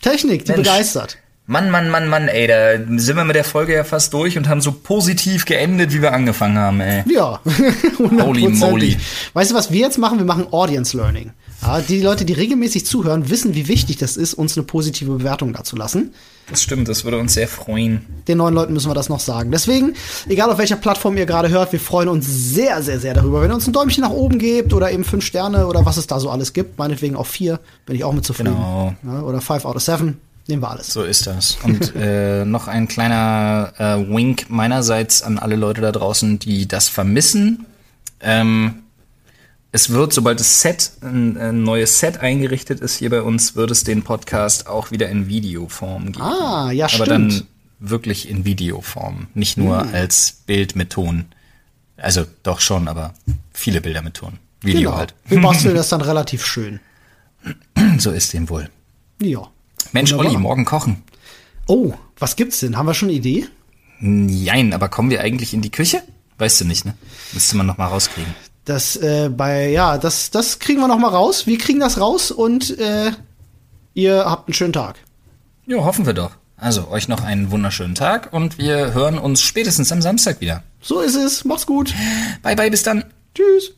Technik, die Mensch, begeistert. Mann, Mann, Mann, Mann, ey, da sind wir mit der Folge ja fast durch und haben so positiv geendet, wie wir angefangen haben, ey. Ja, Holy moly. Weißt du, was wir jetzt machen? Wir machen Audience Learning. Ja, die Leute, die regelmäßig zuhören, wissen, wie wichtig das ist, uns eine positive Bewertung dazulassen. Das stimmt, das würde uns sehr freuen. Den neuen Leuten müssen wir das noch sagen. Deswegen, egal auf welcher Plattform ihr gerade hört, wir freuen uns sehr, sehr, sehr darüber. Wenn ihr uns ein Däumchen nach oben gebt oder eben fünf Sterne oder was es da so alles gibt, meinetwegen auch vier, bin ich auch mit zufrieden. Genau. Ja, oder five out of seven, nehmen wir alles. So ist das. Und äh, noch ein kleiner äh, Wink meinerseits an alle Leute da draußen, die das vermissen. Ähm, es wird, sobald das Set, ein, ein, neues Set eingerichtet ist hier bei uns, wird es den Podcast auch wieder in Videoform geben. Ah, ja, Aber stimmt. dann wirklich in Videoform, nicht nur Hm. als Bild mit Ton. Also doch schon, aber viele Bilder mit Ton. Video genau. halt. Wir basteln das dann relativ schön. So ist dem wohl. Ja. Mensch, Wunderbar. Olli, morgen kochen. Oh, was gibt's denn? Haben wir schon eine Idee? Nein, aber kommen wir eigentlich in die Küche? Weißt du nicht, ne? Müsste man noch mal rauskriegen. Das äh, bei ja, das das kriegen wir noch mal raus. Wir kriegen das raus und äh, ihr habt einen schönen Tag. Ja, hoffen wir doch. Also, euch noch einen wunderschönen Tag und wir hören uns spätestens am Samstag wieder. So ist es. Macht's gut. Bye bye, bis dann. Tschüss.